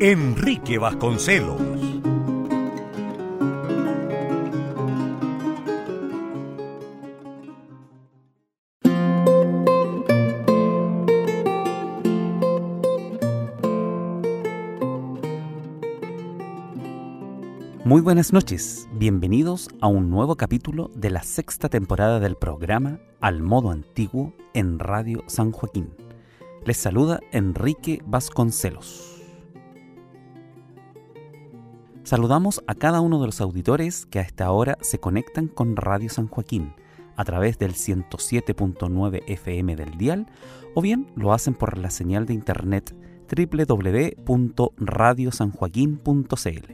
Enrique Vasconcelos. Muy buenas noches, bienvenidos a un nuevo capítulo de la sexta temporada del programa Al modo antiguo en Radio San Joaquín. Les saluda Enrique Vasconcelos. Saludamos a cada uno de los auditores que a esta hora se conectan con Radio San Joaquín a través del 107.9 FM del dial o bien lo hacen por la señal de internet www.radiosanjoaquín.cl.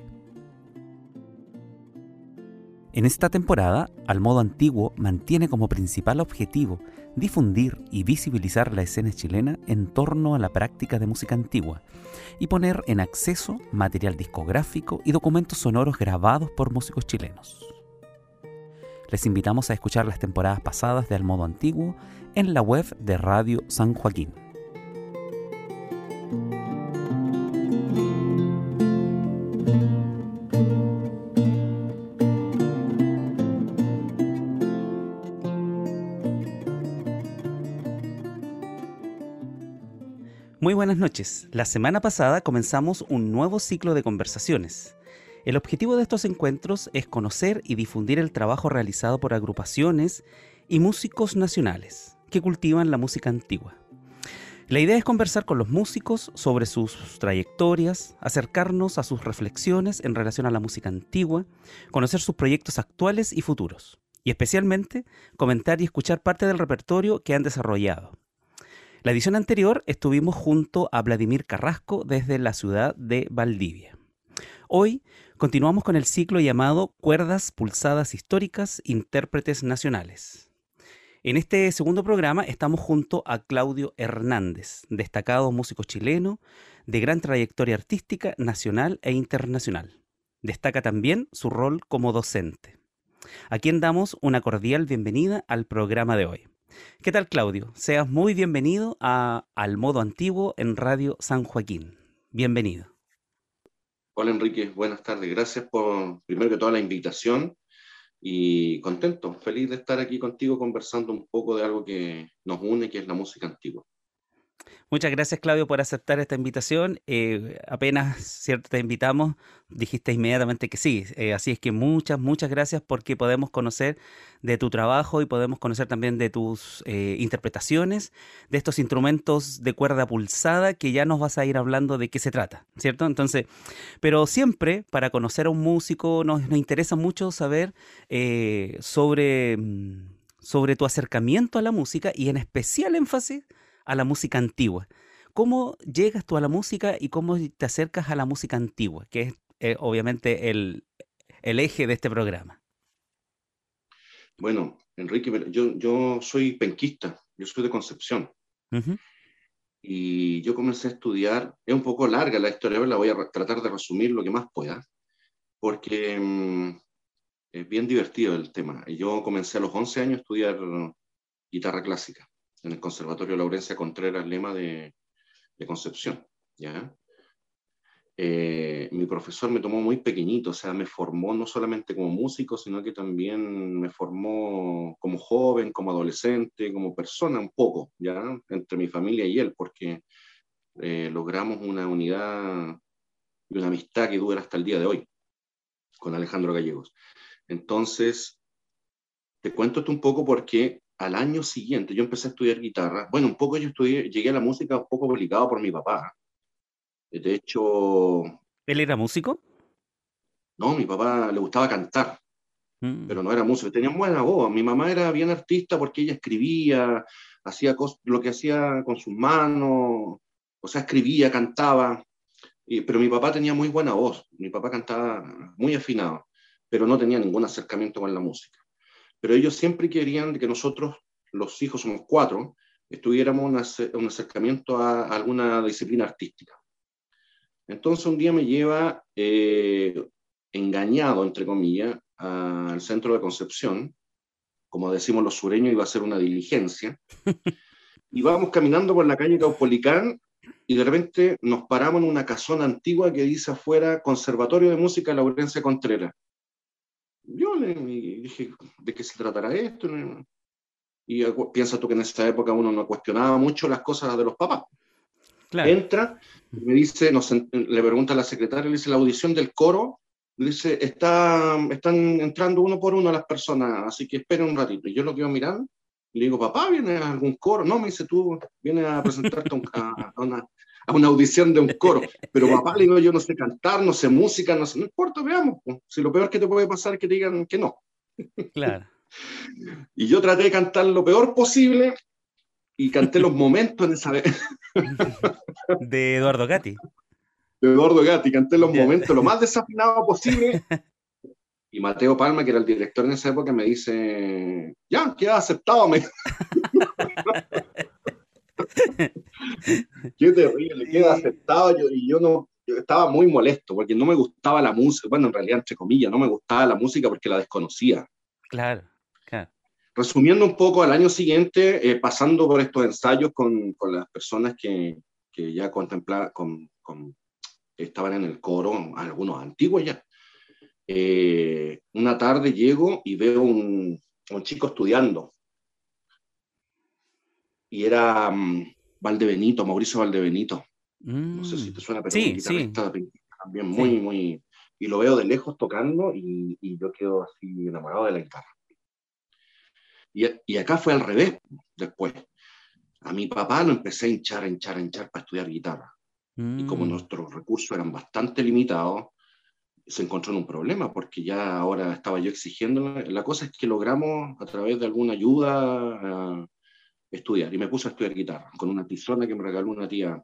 En esta temporada, Al Modo Antiguo mantiene como principal objetivo difundir y visibilizar la escena chilena en torno a la práctica de música antigua y poner en acceso material discográfico y documentos sonoros grabados por músicos chilenos. Les invitamos a escuchar las temporadas pasadas de Al Modo Antiguo en la web de Radio San Joaquín. Muy buenas noches. La semana pasada comenzamos un nuevo ciclo de conversaciones. El objetivo de estos encuentros es conocer y difundir el trabajo realizado por agrupaciones y músicos nacionales que cultivan la música antigua. La idea es conversar con los músicos sobre sus trayectorias, acercarnos a sus reflexiones en relación a la música antigua, conocer sus proyectos actuales y futuros, y especialmente comentar y escuchar parte del repertorio que han desarrollado. La edición anterior estuvimos junto a Vladimir Carrasco desde la ciudad de Valdivia. Hoy continuamos con el ciclo llamado Cuerdas Pulsadas Históricas Intérpretes Nacionales. En este segundo programa estamos junto a Claudio Hernández, destacado músico chileno de gran trayectoria artística nacional e internacional. Destaca también su rol como docente, a quien damos una cordial bienvenida al programa de hoy. ¿Qué tal, Claudio? Seas muy bienvenido a Al Modo Antiguo en Radio San Joaquín. Bienvenido. Hola, Enrique. Buenas tardes. Gracias por, primero que todo, la invitación y contento, feliz de estar aquí contigo conversando un poco de algo que nos une, que es la música antigua. Muchas gracias, Claudio, por aceptar esta invitación. Eh, apenas cierto te invitamos, dijiste inmediatamente que sí. Eh, así es que muchas, muchas gracias porque podemos conocer de tu trabajo y podemos conocer también de tus eh, interpretaciones de estos instrumentos de cuerda pulsada que ya nos vas a ir hablando de qué se trata, ¿cierto? Entonces, pero siempre para conocer a un músico nos, nos interesa mucho saber sobre, mm, sobre tu acercamiento a la música y en especial énfasis a la música antigua. ¿Cómo llegas tú a la música y cómo te acercas a la música antigua, que es eh, obviamente el, eje de este programa? Bueno, Enrique, yo, yo soy penquista, yo soy de Concepción. Y yo comencé a estudiar, es un poco larga la historia, la voy a tratar de resumir lo que más pueda, porque mm, es bien divertido el tema. Yo comencé a los 11 años a estudiar guitarra clásica en el Conservatorio Laurencia Contreras Lema de, Concepción. ¿ya? Eh, mi profesor me tomó muy pequeñito, o sea, me formó no solamente como músico, sino que también me formó como joven, como adolescente, como persona un poco, ¿ya? Entre mi familia y él, porque eh, logramos una unidad y una amistad que dura hasta el día de hoy con Alejandro Gallegos. Entonces, te cuento esto un poco porque al año siguiente yo empecé a estudiar guitarra. Bueno, un poco yo estudié, llegué a la música un poco obligado por mi papá. De hecho... ¿Él era músico? No, mi papá le gustaba cantar, mm. pero no era músico. Tenía buena voz. Mi mamá era bien artista porque ella escribía, hacía lo que hacía con sus manos, o sea, escribía, cantaba. pero mi papá tenía muy buena voz, mi papá cantaba muy afinado, pero no tenía ningún acercamiento con la música. Pero ellos siempre querían que nosotros, los hijos, somos cuatro, estuviéramos un acercamiento a, alguna disciplina artística. Entonces un día me lleva eh, engañado, entre comillas, al centro de Concepción, como decimos los sureños, iba a ser una diligencia, y vamos caminando por la calle Caupolicán y de repente nos paramos en una casona antigua que dice afuera Conservatorio de Música Laurencia Contreras. Le dije, ¿de qué se tratará esto? Y piensa tú que en esa época uno no cuestionaba mucho las cosas de los papás. Entra, me dice, le pregunta a la secretaria, le dice, la audición del coro, le dice, Está, están entrando uno por uno las personas, así que esperen un ratito. Y yo lo quedo mirando, y le digo, papá, ¿viene a algún coro? No, me dice, tú vienes a presentarte a, una, a, una, audición de un coro. Pero papá, le digo, yo no sé cantar, no sé música, no sé, no importa, veamos. Si lo peor que te puede pasar es que te digan que no. Claro. Y yo traté de cantar lo peor posible y canté los momentos en esa vez. De Eduardo Gatti. De Eduardo Gatti, canté los momentos lo más desafinado posible. Y Mateo Palma, que era el director en esa época, me dice, ya, queda aceptado. Me... Qué terrible, queda aceptado. Yo, y yo no, yo estaba muy molesto porque no me gustaba la música. Bueno, en realidad, entre comillas, no me gustaba la música porque la desconocía. Claro. Resumiendo un poco, al año siguiente, eh, pasando por estos ensayos con, con las personas que, que ya contemplaban, con, con, estaban en el coro, algunos antiguos ya, eh, una tarde llego y veo un, un chico estudiando. Y era um, Valdebenito, Mauricio Valdebenito. No sé si te suena, pero sí, sí. también muy, muy... Y lo veo de lejos tocando y, y yo quedo así enamorado de la guitarra. Y, acá fue al revés después. A mi papá lo empecé a hinchar, a hinchar, a hinchar para estudiar guitarra. Y como mm. nuestros recursos eran bastante limitados, se encontró en un problema, porque ya ahora estaba yo exigiendo. La cosa es que logramos, a través de alguna ayuda, estudiar. Y me puse a estudiar guitarra, con una tizona que me regaló una tía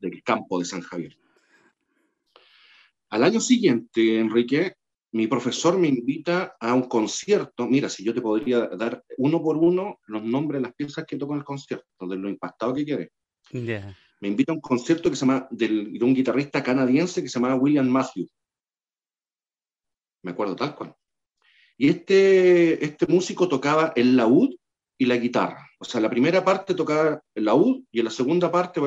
del campo de San Javier. Al año siguiente, Enrique, mi profesor me invita a un concierto. Mira, si yo te podría dar uno por uno los nombres de las piezas que toco en el concierto, de lo impactado que quiere. Me invita a un concierto que se llama de un guitarrista canadiense que se llama William Matthew. Me acuerdo tal cual. Y este, este músico tocaba el laúd y la guitarra. O sea, la primera parte tocaba el laúd y en la segunda parte,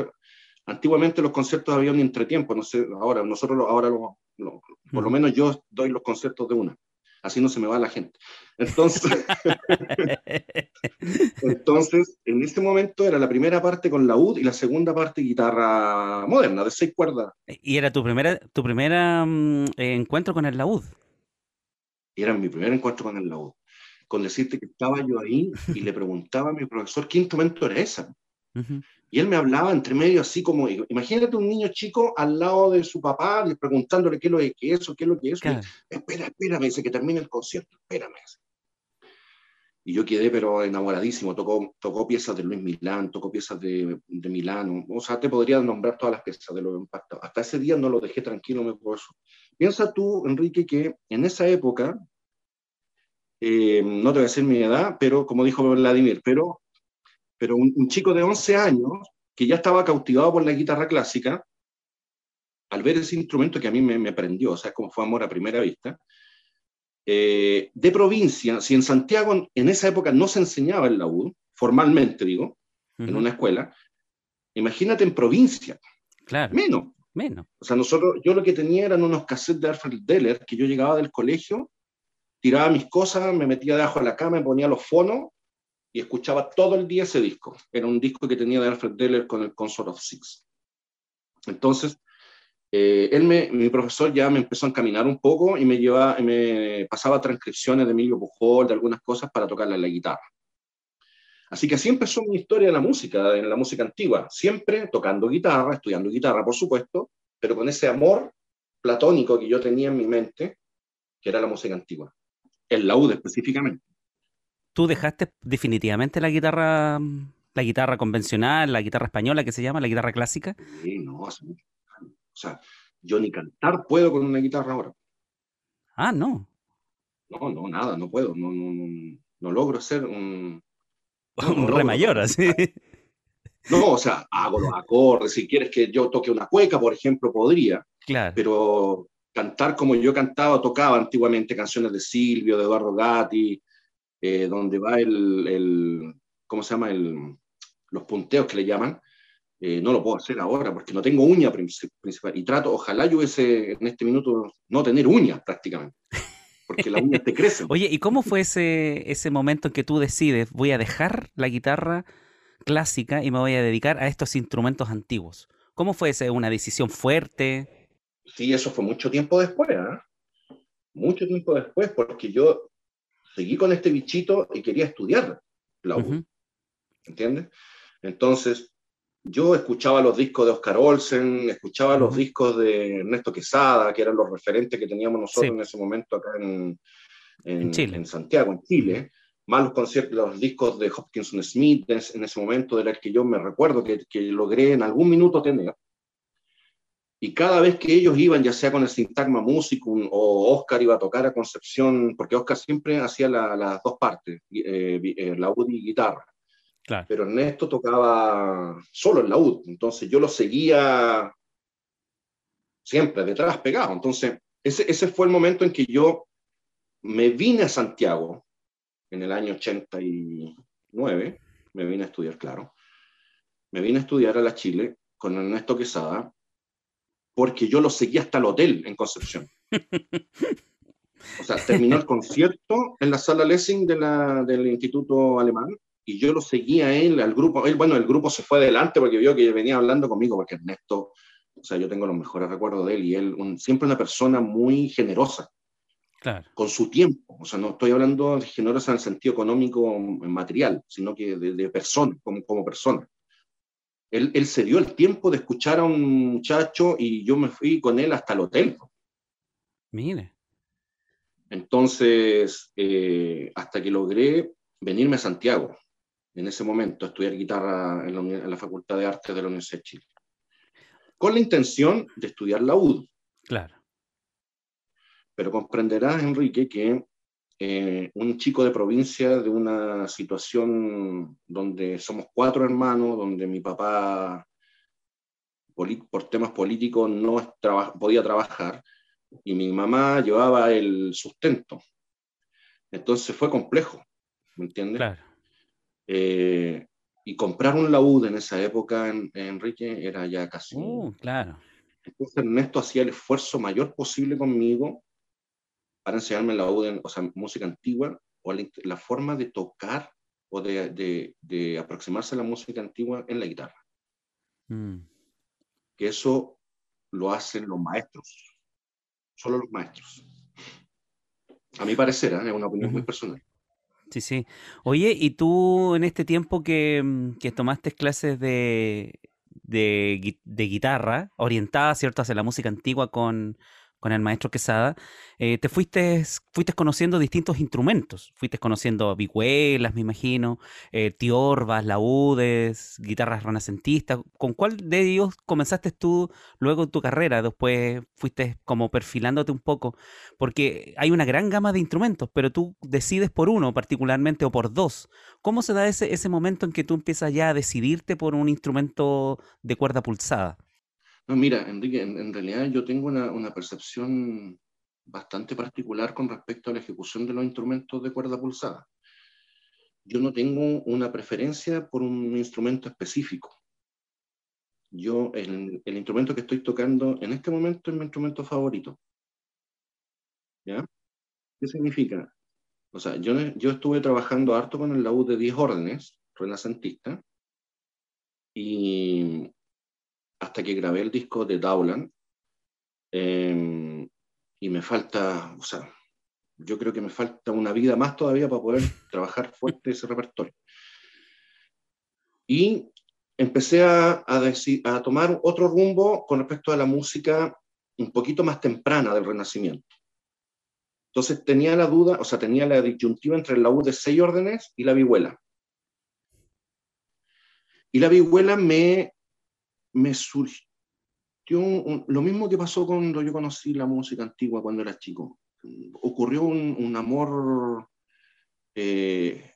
antiguamente los conciertos había un entretiempo, no sé, ahora nosotros ahora lo, por lo menos yo doy los conciertos de una. Así no se me va la gente. Entonces, entonces, en este momento era la primera parte con la UD y la segunda parte guitarra moderna, de seis cuerdas. ¿Y era tu primera, tu primera mm, encuentro con el laúd? Era mi primer encuentro con el laúd. Con decirte que estaba yo ahí y le preguntaba a mi profesor qué instrumento era ese. Y él me hablaba entre medio así como, imagínate un niño chico al lado de su papá preguntándole qué es lo que es eso, qué es lo que es eso. Espera, espera, me dice que termine el concierto, espérame. Y yo quedé pero enamoradísimo, tocó, tocó piezas de Luis Milán, tocó piezas de, de Milano, o sea, te podría nombrar todas las piezas de lo impacto. Hasta ese día no lo dejé tranquilo, me eso. Piensa tú, Enrique, que en esa época, eh, no te voy a decir mi edad, pero como dijo Vladimir, pero pero un, chico de 11 años que ya estaba cautivado por la guitarra clásica, al ver ese instrumento que a mí me, prendió, o sea, como fue amor a primera vista, eh, de provincia, si en Santiago en esa época no se enseñaba el laúd, formalmente digo, en una escuela, imagínate en provincia. Claro. Menos. Menos. O sea, nosotros, yo lo que tenía eran unos cassettes de Alfred Deller, que yo llegaba del colegio, tiraba mis cosas, me metía debajo de la cama, me ponía los fonos y escuchaba todo el día ese disco. Era un disco que tenía de Alfred Deller con el Consort of Six. Entonces, eh, él me, mi profesor ya me empezó a encaminar un poco y me, llevaba, me pasaba transcripciones de Emilio Pujol, de algunas cosas para tocarle la guitarra. Así que así empezó mi historia en la música, en la música antigua, siempre tocando guitarra, estudiando guitarra, por supuesto, pero con ese amor platónico que yo tenía en mi mente, que era la música antigua, el laúd específicamente tú dejaste definitivamente la guitarra, la guitarra convencional, la guitarra española que se llama, la guitarra clásica. Sí, no, sea, yo ni cantar puedo con una guitarra ahora. Ah, no. No, no, nada, no puedo. No, no, no, no logro ser un. un re mayor, así. No, o sea, hago los acordes. Si quieres que yo toque una cueca, por ejemplo, podría. Claro. Pero cantar como yo cantaba, tocaba antiguamente canciones de Silvio, de Eduardo Gatti, eh, donde va el, el, ¿cómo se llama? El, los punteos que le llaman. Eh, no lo puedo hacer ahora porque no tengo uña principal. Y trato, ojalá yo hubiese en este minuto no tener uñas prácticamente. Porque las uñas te crecen. Oye, ¿y cómo fue ese, ese momento en que tú decides, voy a dejar la guitarra clásica y me voy a dedicar a estos instrumentos antiguos? ¿Cómo fue ese? ¿Una decisión fuerte? Sí, eso fue mucho tiempo después, ¿eh? Mucho tiempo después, porque yo seguí con este bichito y quería estudiar la U. ¿Entiendes? Entonces, yo escuchaba los discos de Oscar Olsen, escuchaba los discos de Ernesto Quesada, que eran los referentes que teníamos nosotros en ese momento acá en, en, Santiago, en Chile, más los conciertos, los discos de Hopkinson Smith en ese momento, de los que yo me recuerdo que, que, logré en algún minuto tener. Y cada vez que ellos iban, ya sea con el Sintagma Musicum o Oscar iba a tocar a Concepción, porque Oscar siempre hacía las dos partes, eh, eh, la UDI y guitarra pero Ernesto tocaba solo en la UD, entonces yo lo seguía siempre detrás pegado. Entonces, ese, ese fue el momento en que yo me vine a Santiago en el año 89, me vine a estudiar, claro. Me vine a estudiar a la Chile con Ernesto Quesada, porque yo lo seguía hasta el hotel en Concepción. O sea, terminó el concierto en la sala Lessing de la, del Instituto Alemán y yo lo seguía a él, al grupo. Él, bueno, el grupo se fue adelante porque vio que venía hablando conmigo, porque Ernesto, o sea, yo tengo los mejores recuerdos de él y él, siempre una persona muy generosa. Claro. Con su tiempo. O sea, no estoy hablando de generosa en el sentido económico material, sino que de, persona, como, como persona. Él, él, se dio el tiempo de escuchar a un muchacho y yo me fui con él hasta el hotel. Mire. Entonces, eh, hasta que logré venirme a Santiago en ese momento, estudiar guitarra en la, Facultad de Artes de la Universidad de Chile, con la intención de estudiar la UD. Claro. Pero comprenderás, Enrique, que eh, un chico de provincia de una situación donde somos cuatro hermanos, donde mi papá por temas políticos no podía trabajar y mi mamá llevaba el sustento. Entonces fue complejo, ¿me entiendes? Claro. Eh, y comprar un laúd en esa época, en, Enrique, era ya casi... Uh, claro. Entonces Ernesto hacía el esfuerzo mayor posible conmigo para enseñarme laúd, o sea, música antigua, o la, forma de tocar o de, de, aproximarse a la música antigua en la guitarra. Mm. Que eso lo hacen los maestros, solo los maestros. A mi parecer, ¿eh? es una opinión muy personal. Sí, sí. Oye, ¿y tú en este tiempo que, que tomaste clases de, de, de guitarra, orientada, ¿cierto?, hacia la música antigua con, con el maestro Quesada, eh, te fuiste, fuiste conociendo distintos instrumentos. Fuiste conociendo vihuelas, me imagino, eh, tiorbas, laúdes, guitarras renacentistas. ¿Con cuál de ellos comenzaste tú luego tu carrera? Después fuiste como perfilándote un poco, porque hay una gran gama de instrumentos, pero tú decides por uno particularmente o por dos. ¿Cómo se da ese, ese momento en que tú empiezas ya a decidirte por un instrumento de cuerda pulsada? No, mira, Enrique, en, realidad yo tengo una, percepción bastante particular con respecto a la ejecución de los instrumentos de cuerda pulsada. Yo no tengo una preferencia por un instrumento específico. Yo, el, el instrumento que estoy tocando en este momento es mi instrumento favorito. ¿Ya? ¿Qué significa? O sea, yo, yo estuve trabajando harto con el laúd de 10 órdenes, renacentista, y hasta que grabé el disco de Dowland. Em, y me falta, o sea, yo creo que me falta una vida más todavía para poder trabajar fuerte ese repertorio. Y empecé a, a, tomar otro rumbo con respecto a la música un poquito más temprana del Renacimiento. Entonces tenía la duda, o sea, tenía la disyuntiva entre el laúd de seis órdenes y la vihuela. Y la vihuela me me surgió, partió lo mismo que pasó cuando yo conocí la música antigua cuando era chico. Ocurrió un, amor eh,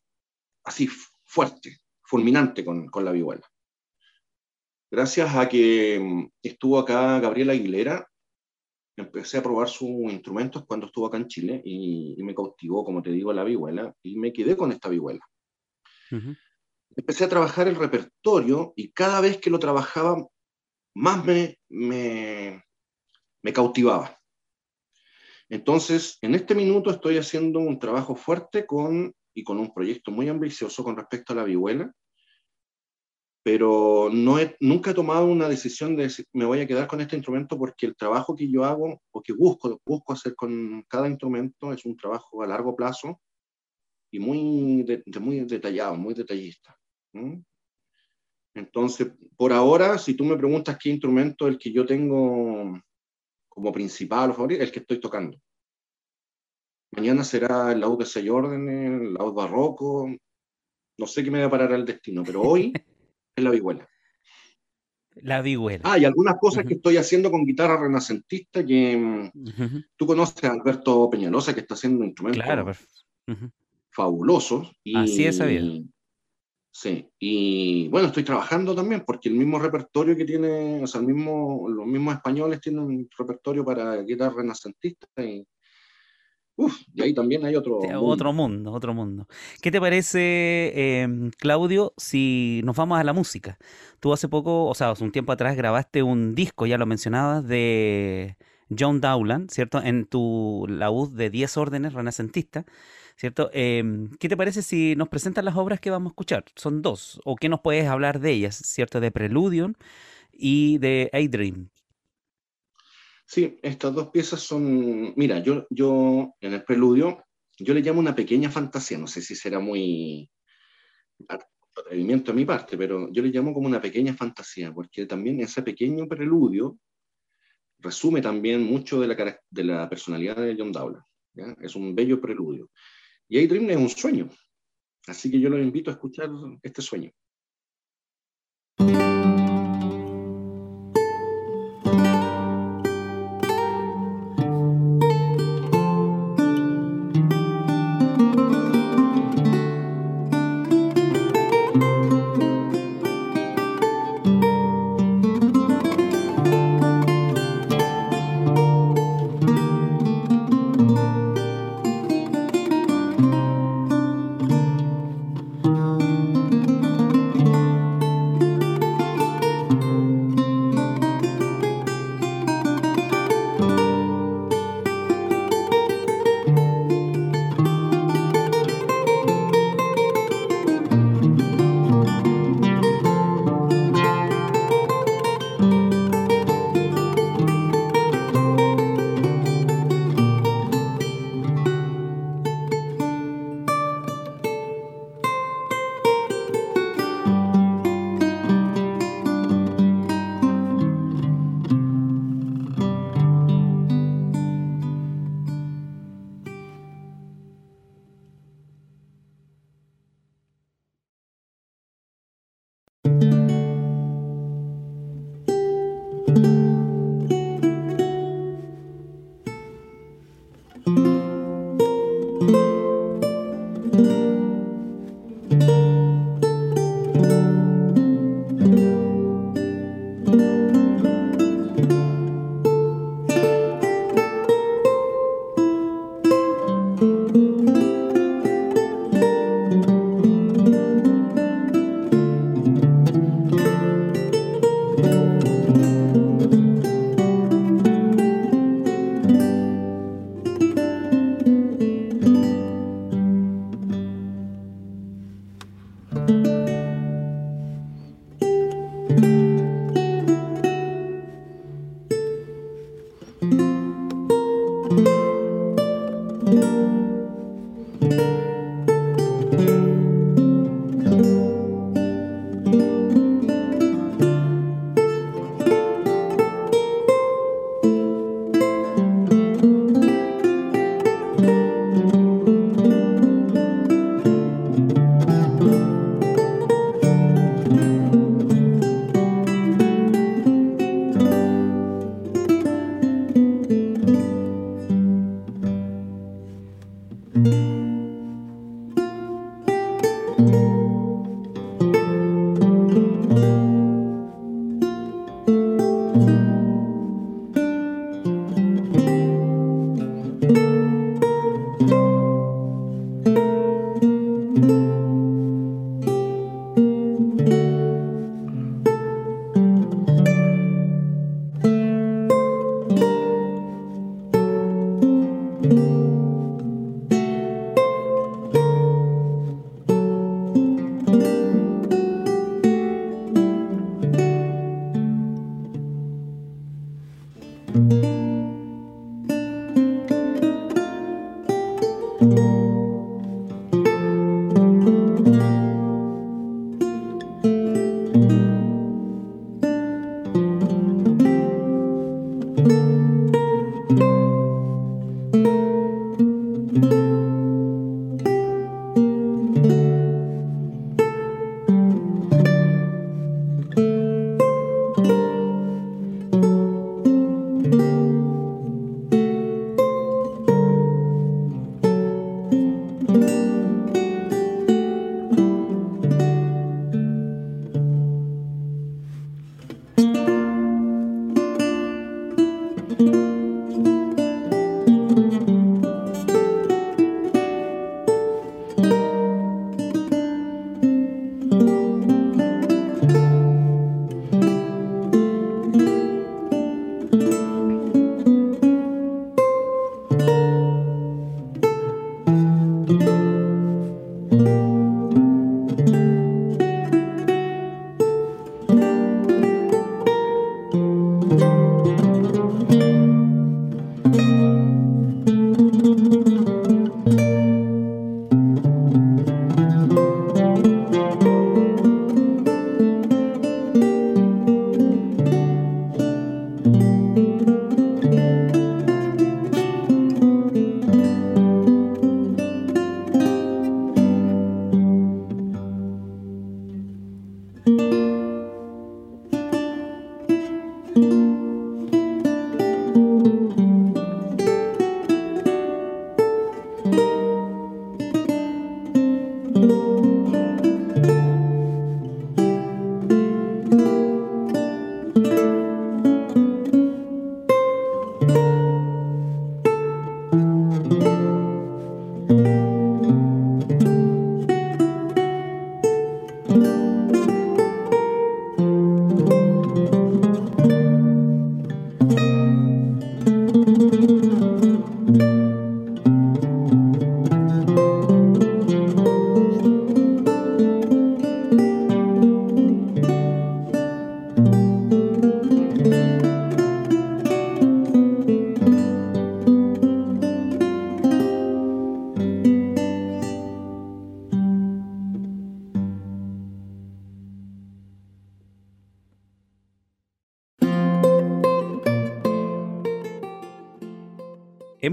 así fuerte, fulminante con, con, la vihuela. Gracias a que mm, estuvo acá Gabriela Aguilera, empecé a probar sus instrumentos cuando estuvo acá en Chile y, me cautivó, como te digo, la vihuela y me quedé con esta vihuela. Empecé a trabajar el repertorio y cada vez que lo trabajaba más me, me, me cautivaba. Entonces, en este minuto estoy haciendo un trabajo fuerte con, y con un proyecto muy ambicioso con respecto a la vihuela, pero no he, nunca he tomado una decisión de decir, me voy a quedar con este instrumento porque el trabajo que yo hago o que busco, busco hacer con cada instrumento es un trabajo a largo plazo y muy, muy detallado, muy detallista. Entonces, por ahora, si tú me preguntas qué instrumento es el que yo tengo como principal o favorito, el que estoy tocando. Mañana será el laúd de seis órdenes, el laúd barroco, no sé qué me va a parar el destino, pero hoy es la vihuela. La vihuela. Ah, y algunas cosas que estoy haciendo con guitarra renacentista que tú conoces a Alberto Peñalosa que está haciendo instrumentos claro, fabulosos. Y, Así es. Sí, y bueno, estoy trabajando también porque el mismo repertorio que tiene, o sea, el mismo, los mismos españoles tienen un repertorio para guitarra renacentista y, Uf, y ahí también hay otro mundo. Otro mundo, otro mundo. ¿Qué te parece, em, Claudio, si nos vamos a la música? Tú hace poco, o sea, hace un tiempo atrás grabaste un disco, ya lo mencionabas, de John Dowland, ¿cierto? En tu laúd de 10 órdenes renacentista. ¿Cierto? Em, ¿Qué te parece si nos presentas las obras que vamos a escuchar? Son dos, o qué nos puedes hablar de ellas, ¿cierto? De Preludium y de A Dream. Sí, estas dos piezas son, mira, yo, yo en el preludio, yo le llamo una pequeña fantasía, no sé si será muy atrevimiento de mi parte, pero yo le llamo como una pequeña fantasía, porque también ese pequeño preludio resume también mucho de la, de la personalidad de John Dowland. Es un bello preludio. Y Dream es un sueño. Así que yo los invito a escuchar este sueño.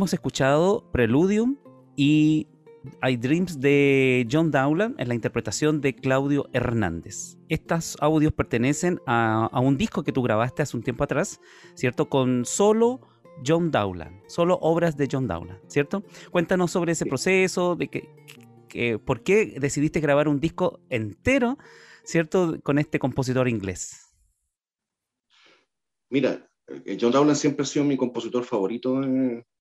Hemos escuchado Preludium y I Dreams de John Dowland en la interpretación de Claudio Hernández. Estos audios pertenecen a, un disco que tú grabaste hace un tiempo atrás, ¿cierto? Con solo John Dowland, solo obras de John Dowland, ¿cierto? Cuéntanos sobre ese proceso, de que, por qué decidiste grabar un disco entero, ¿cierto? Con este compositor inglés. Mira, eh, John Dowland siempre ha sido mi compositor favorito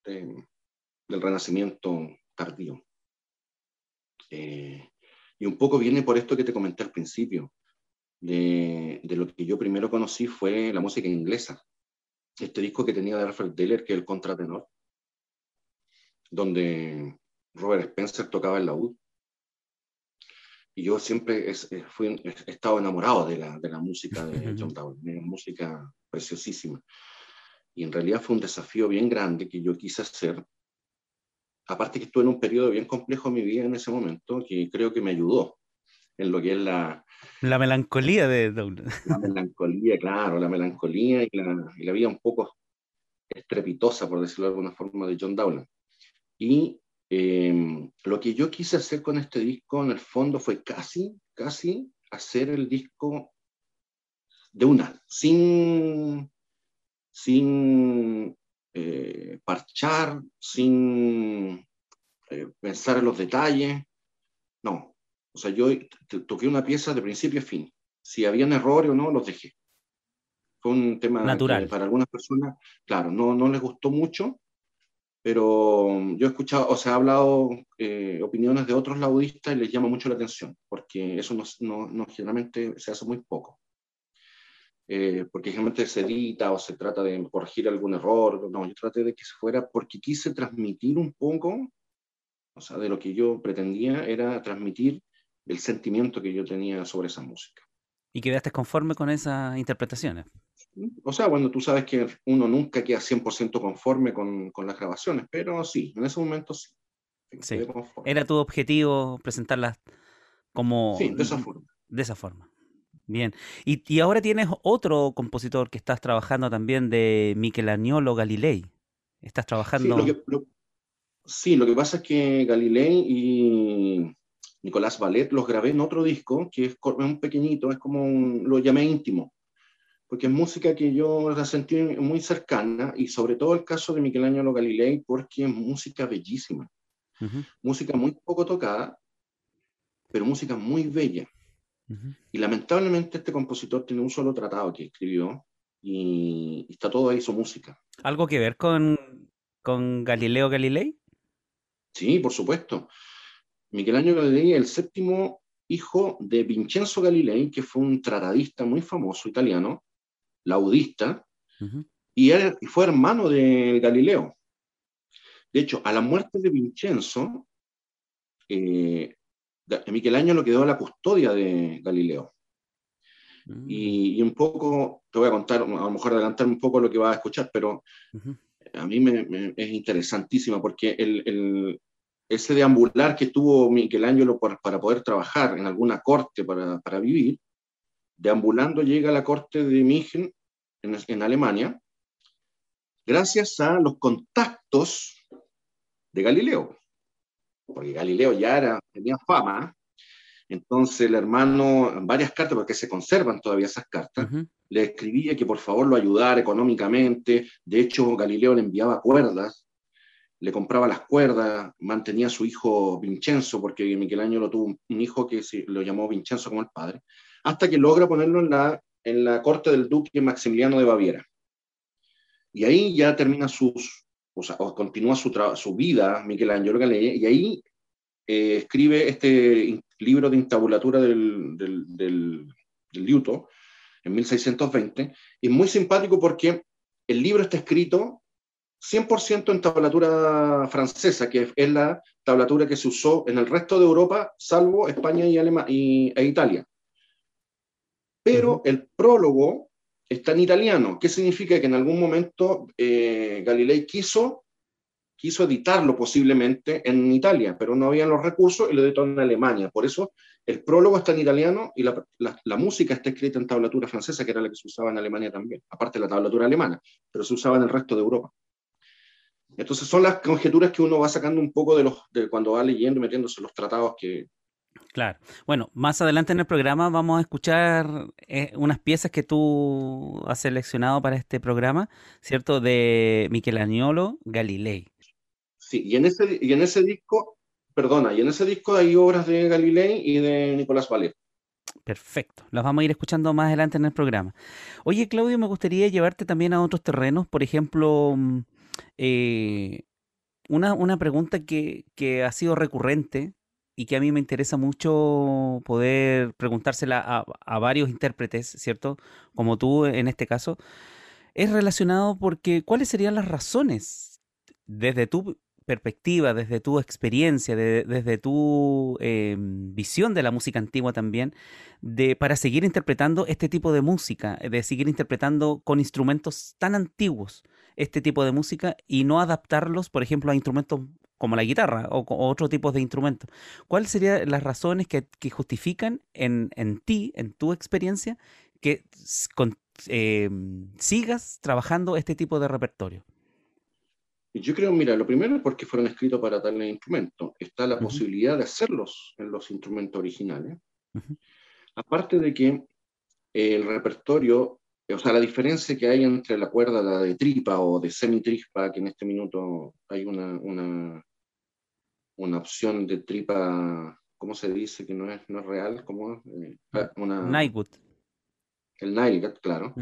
del Renacimiento tardío. Eh, y un poco viene por esto que te comenté al principio, de, lo que yo primero conocí fue la música inglesa. Este disco que tenía de Alfred Deller, que es el contratenor, donde Robert Spencer tocaba el laúd. Y yo siempre fui, he estado enamorado de la, de la música de John Dowland, música preciosísima. Y en realidad fue un desafío bien grande que yo quise hacer. Aparte que estuve en un periodo bien complejo en mi vida en ese momento, que creo que me ayudó en lo que es la... La melancolía de La melancolía, claro, la melancolía y la, y la vida un poco estrepitosa, por decirlo de alguna forma, de John Dowland. Y em, lo que yo quise hacer con este disco, en el fondo, fue casi, casi hacer el disco de una, sin sin eh, parchar, sin eh, pensar en los detalles. No, o sea, yo toqué una pieza de principio a fin. Si habían errores o no, los dejé. Fue un tema natural para algunas personas, claro, no, no les gustó mucho, pero yo he escuchado, o sea, he hablado eh, opiniones de otros laudistas y les llama mucho la atención, porque eso no, no generalmente se hace muy poco. Eh, porque generalmente se edita o se trata de corregir algún error. No, yo traté de que se fuera porque quise transmitir un poco, o sea, de lo que yo pretendía era transmitir el sentimiento que yo tenía sobre esa música. ¿Y quedaste conforme con esas interpretaciones? O sea, bueno, tú sabes que uno nunca queda 100% conforme con, con, las grabaciones, pero sí, en ese momento sí. sí. Era tu objetivo presentarlas como... Sí, de esa forma. De esa forma. Bien. Y, y ahora tienes otro compositor que estás trabajando también de Michelangelo Galilei. Estás trabajando... Sí lo, que, sí, lo que pasa es que Galilei y Nicolás Ballet los grabé en otro disco, que es un pequeñito, es como un, lo llamé íntimo porque es música que yo la sentí muy cercana y sobre todo el caso de Michelangelo Galilei porque es música bellísima, música muy poco tocada, pero música muy bella. Y lamentablemente este compositor tiene un solo tratado que escribió y, está todo ahí su música. ¿Algo que ver con, con Galileo Galilei? Sí, por supuesto. Michelangelo Galilei es el séptimo hijo de Vincenzo Galilei, que fue un tratadista muy famoso italiano, laudista, y, fue hermano de Galileo. De hecho, a la muerte de Vincenzo, eh, Michelangelo quedó a la custodia de Galileo. Mm. Y, un poco, te voy a contar, a lo mejor adelantar un poco lo que vas a escuchar, pero a mí me, es interesantísima porque el, ese deambular que tuvo Michelangelo para poder trabajar en alguna corte para, para vivir, deambulando llega a la corte de Mingen en, en Alemania, gracias a los contactos de Galileo, porque Galileo ya era, tenía fama, entonces el hermano, en varias cartas, porque se conservan todavía esas cartas, le escribía que por favor lo ayudara económicamente, de hecho Galileo le enviaba cuerdas, le compraba las cuerdas, mantenía a su hijo Vincenzo, porque Michelangelo tuvo un hijo que se, lo llamó Vincenzo como el padre, hasta que logra ponerlo en la, en la corte del duque Maximiliano de Baviera. Y ahí ya termina sus, o sea, continúa su, su vida Michelangelo Galilei, y ahí eh, escribe este libro de instabulatura del, del, del, del liuto en 1620, y es muy simpático porque el libro está escrito 100% en tablatura francesa, que es la tablatura que se usó en el resto de Europa, salvo España y, y e Italia. Pero el prólogo está en italiano. ¿Qué significa? Que en algún momento eh, Galilei quiso, quiso editarlo posiblemente en Italia, pero no había los recursos y lo editó en Alemania. Por eso el prólogo está en italiano y la, la, música está escrita en tablatura francesa, que era la que se usaba en Alemania también, aparte de la tablatura alemana, pero se usaba en el resto de Europa. Entonces son las conjeturas que uno va sacando un poco de, los, de cuando va leyendo y metiéndose en los tratados que, Claro. Bueno, más adelante en el programa vamos a escuchar eh, unas piezas que tú has seleccionado para este programa, ¿cierto? De Michelangelo Galilei. Sí, y en ese, y en ese disco, perdona, y en ese disco hay obras de Galilei y de Nicolás Valer. Perfecto, las vamos a ir escuchando más adelante en el programa. Oye, Claudio, me gustaría llevarte también a otros terrenos, por ejemplo, mm, eh, una, una, pregunta que, que ha sido recurrente y que a mí me interesa mucho poder preguntársela a, varios intérpretes, ¿cierto? Como tú en este caso, es relacionado porque cuáles serían las razones desde tu perspectiva, desde tu experiencia, desde tu em, visión de la música antigua también, de, para seguir interpretando este tipo de música, de seguir interpretando con instrumentos tan antiguos este tipo de música y no adaptarlos, por ejemplo, a instrumentos como la guitarra o, otro tipo de instrumento. ¿Cuáles serían las razones que, justifican en, ti, en tu experiencia, que eh, sigas trabajando este tipo de repertorio? Yo creo, mira, lo primero es porque fueron escritos para tal instrumento. Está la posibilidad de hacerlos en los instrumentos originales. Aparte de que el repertorio, o sea, la diferencia que hay entre la cuerda de tripa o de semitripa, que en este minuto hay una, una opción de tripa, ¿cómo se dice? Que no es, no es real, como eh, ah, una... Nightwood. El Nightwood, claro.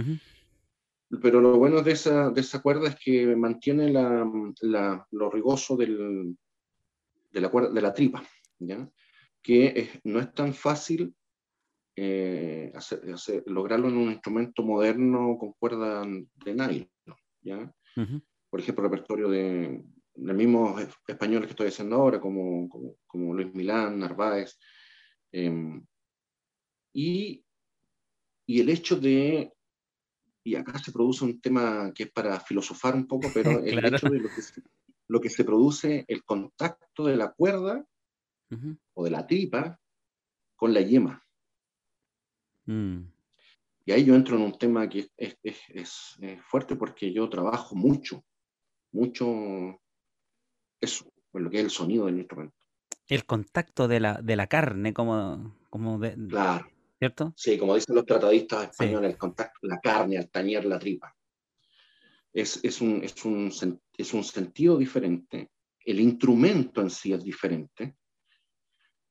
Pero lo bueno de esa, de esa cuerda es que mantiene la, la, lo rigoso del, de, la cuerda, de la tripa, ¿ya? que no es tan fácil eh, hacer, lograrlo en un instrumento moderno con cuerda de nylon. ¿ya? Por ejemplo, repertorio de, los mismos españoles que estoy haciendo ahora, como, como, Luis Milán, Narváez, em, y, y, el hecho de y acá se produce un tema que es para filosofar un poco, pero el hecho de lo que, se, produce, el contacto de la cuerda o de la tripa con la yema. Mm. Y ahí yo entro en un tema que es, es, fuerte porque yo trabajo mucho, mucho eso, lo que es el sonido del instrumento. El contacto de la, de la carne, como, como de, claro. ¿cierto? Sí, como dicen los tratadistas españoles, el contacto la carne al tañer la tripa. Es, es, un, es, un, es un sentido diferente, el instrumento en sí es diferente.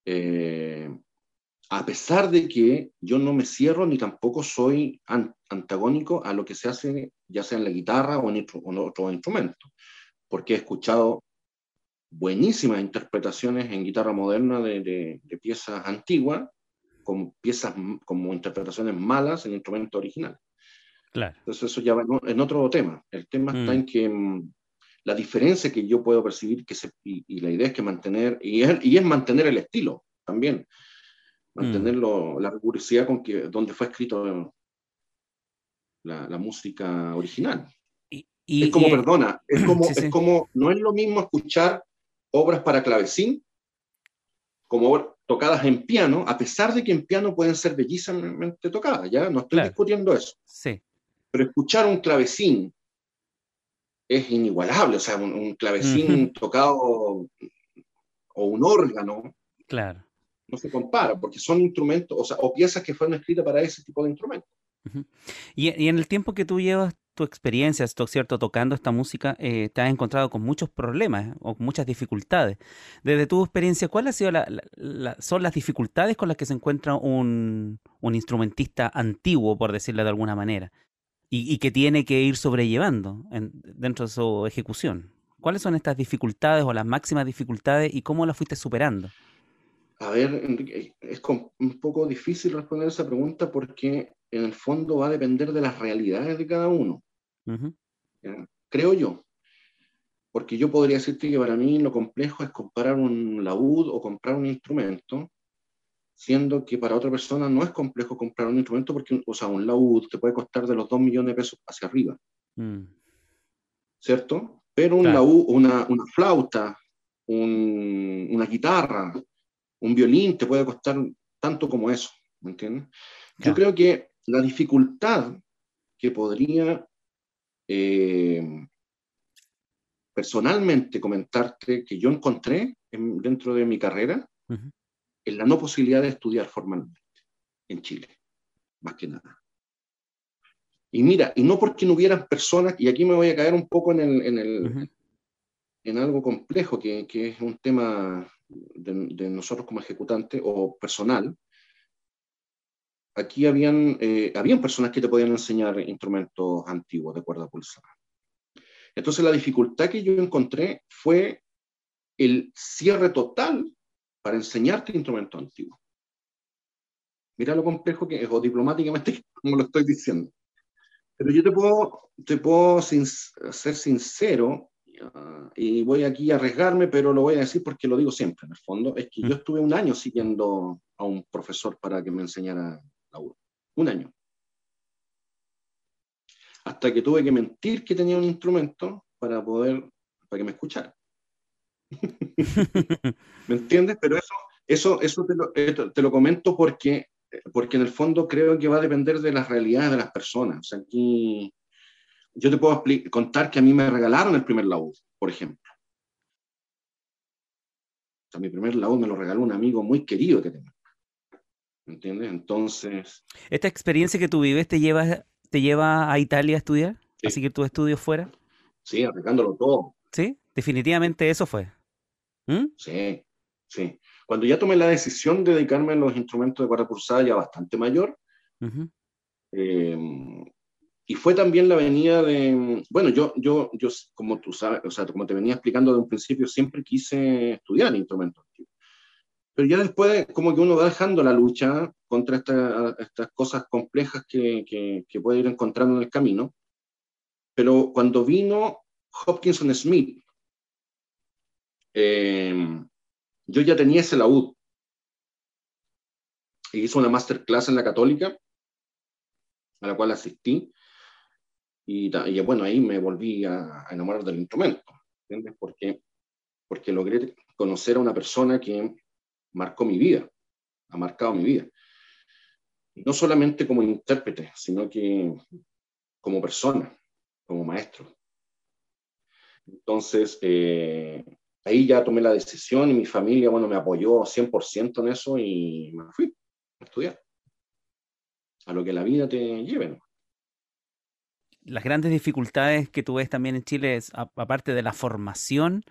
Eh, a pesar de que yo no me cierro ni tampoco soy antagónico a lo que se hace, ya sea en la guitarra o en, otro instrumento, porque he escuchado buenísimas interpretaciones en guitarra moderna de, piezas antiguas, con piezas como interpretaciones malas en instrumentos originales. Claro. Entonces eso ya va en otro tema. El tema está mm. en que mm, la diferencia que yo puedo percibir que se, y, la idea es que mantener, y es, y es mantener el estilo también, mantener mm. la rigurosidad con que, donde fue escrito la, música original. Y, es como, perdona, es como, es como, no es lo mismo escuchar obras para clavecín como tocadas en piano, a pesar de que en piano pueden ser bellísimamente tocadas, ¿ya? No estoy discutiendo eso. Sí. Pero escuchar un clavecín es inigualable, o sea, un, clavecín tocado o un órgano. Claro no se compara, porque son instrumentos, o, sea, piezas que fueron escritas para ese tipo de instrumentos. y, en el tiempo que tú llevas tu experiencia, esto cierto, tocando esta música, eh, te has encontrado con muchos problemas o muchas dificultades. Desde tu experiencia, ¿cuáles sido son las dificultades con las que se encuentra un, instrumentista antiguo, por decirlo de alguna manera, y, que tiene que ir sobrellevando dentro de su ejecución? ¿Cuáles son estas dificultades o las máximas dificultades y cómo las fuiste superando? A ver, Enrique, es un poco difícil responder esa pregunta porque en el fondo va a depender de las realidades de cada uno. Creo yo. Porque yo podría decirte que para mí lo complejo es comprar un laúd o comprar un instrumento, siendo que para otra persona no es complejo comprar un instrumento porque, o sea, un laúd te puede costar de los 2 millones de pesos hacia arriba. Mm. ¿Cierto? Pero un laúd, una, una flauta, un, una guitarra, un violín te puede costar tanto como eso, ¿me entiendes? Yo creo que la dificultad que podría eh, personalmente comentarte que yo encontré dentro de mi carrera es la no posibilidad de estudiar formalmente en Chile, más que nada. Y mira, y no porque no hubieran personas, y aquí me voy a caer un poco en, el, en, el, en algo complejo, que, que, es un tema de, nosotros como ejecutante o personal, aquí habían, eh, habían personas que te podían enseñar instrumentos antiguos de cuerda pulsada. Entonces la dificultad que yo encontré fue el cierre total para enseñarte instrumentos antiguos. Mira lo complejo que es, o diplomáticamente como lo estoy diciendo. Pero yo te puedo, te puedo ser sincero y voy aquí a arriesgarme, pero lo voy a decir porque lo digo siempre, en el fondo, es que yo mm. estuve un año siguiendo a un profesor para que me enseñara la Un año. Hasta que tuve que mentir que tenía un instrumento para poder, para que me escuchara. ¿Me entiendes? Pero eso, eso, eso te, lo, te lo comento porque, porque en el fondo creo que va a depender de las realidades de las personas. O sea, aquí yo te puedo contar que a mí me regalaron el primer laúd, por ejemplo. O sea, mi primer laúd me lo regaló un amigo muy querido que tengo. ¿Me entiendes? Entonces... ¿Esta experiencia que tú vives te lleva, te lleva a Italia a estudiar? Así que tu estudio fuera. Sí, arreglándolo todo. Sí, definitivamente eso fue. ¿Mm? Sí, sí. Cuando ya tomé la decisión de dedicarme a los instrumentos de cuerda pulsada ya bastante mayor, y fue también la venida de, bueno, yo, yo, yo como tú sabes, o sea, como te venía explicando de un principio, siempre quise estudiar instrumentos. Pero ya después, como que uno va dejando la lucha contra estas cosas complejas que, que, puede ir encontrando en el camino. Pero cuando vino Hopkinson Smith, eh, yo ya tenía ese laúd. Y hizo una masterclass en la Católica, a la cual asistí Y, y, bueno, ahí me volví a, enamorar del instrumento, ¿entiendes? Porque, porque logré conocer a una persona que marcó mi vida, ha marcado mi vida. no solamente como intérprete, sino que como persona, como maestro. Entonces, eh, ahí ya tomé la decisión y mi familia, bueno, me apoyó 100% en eso y me fui a estudiar. A lo que la vida te lleve. Las grandes dificultades que tú ves también en Chile, es, aparte de la formación,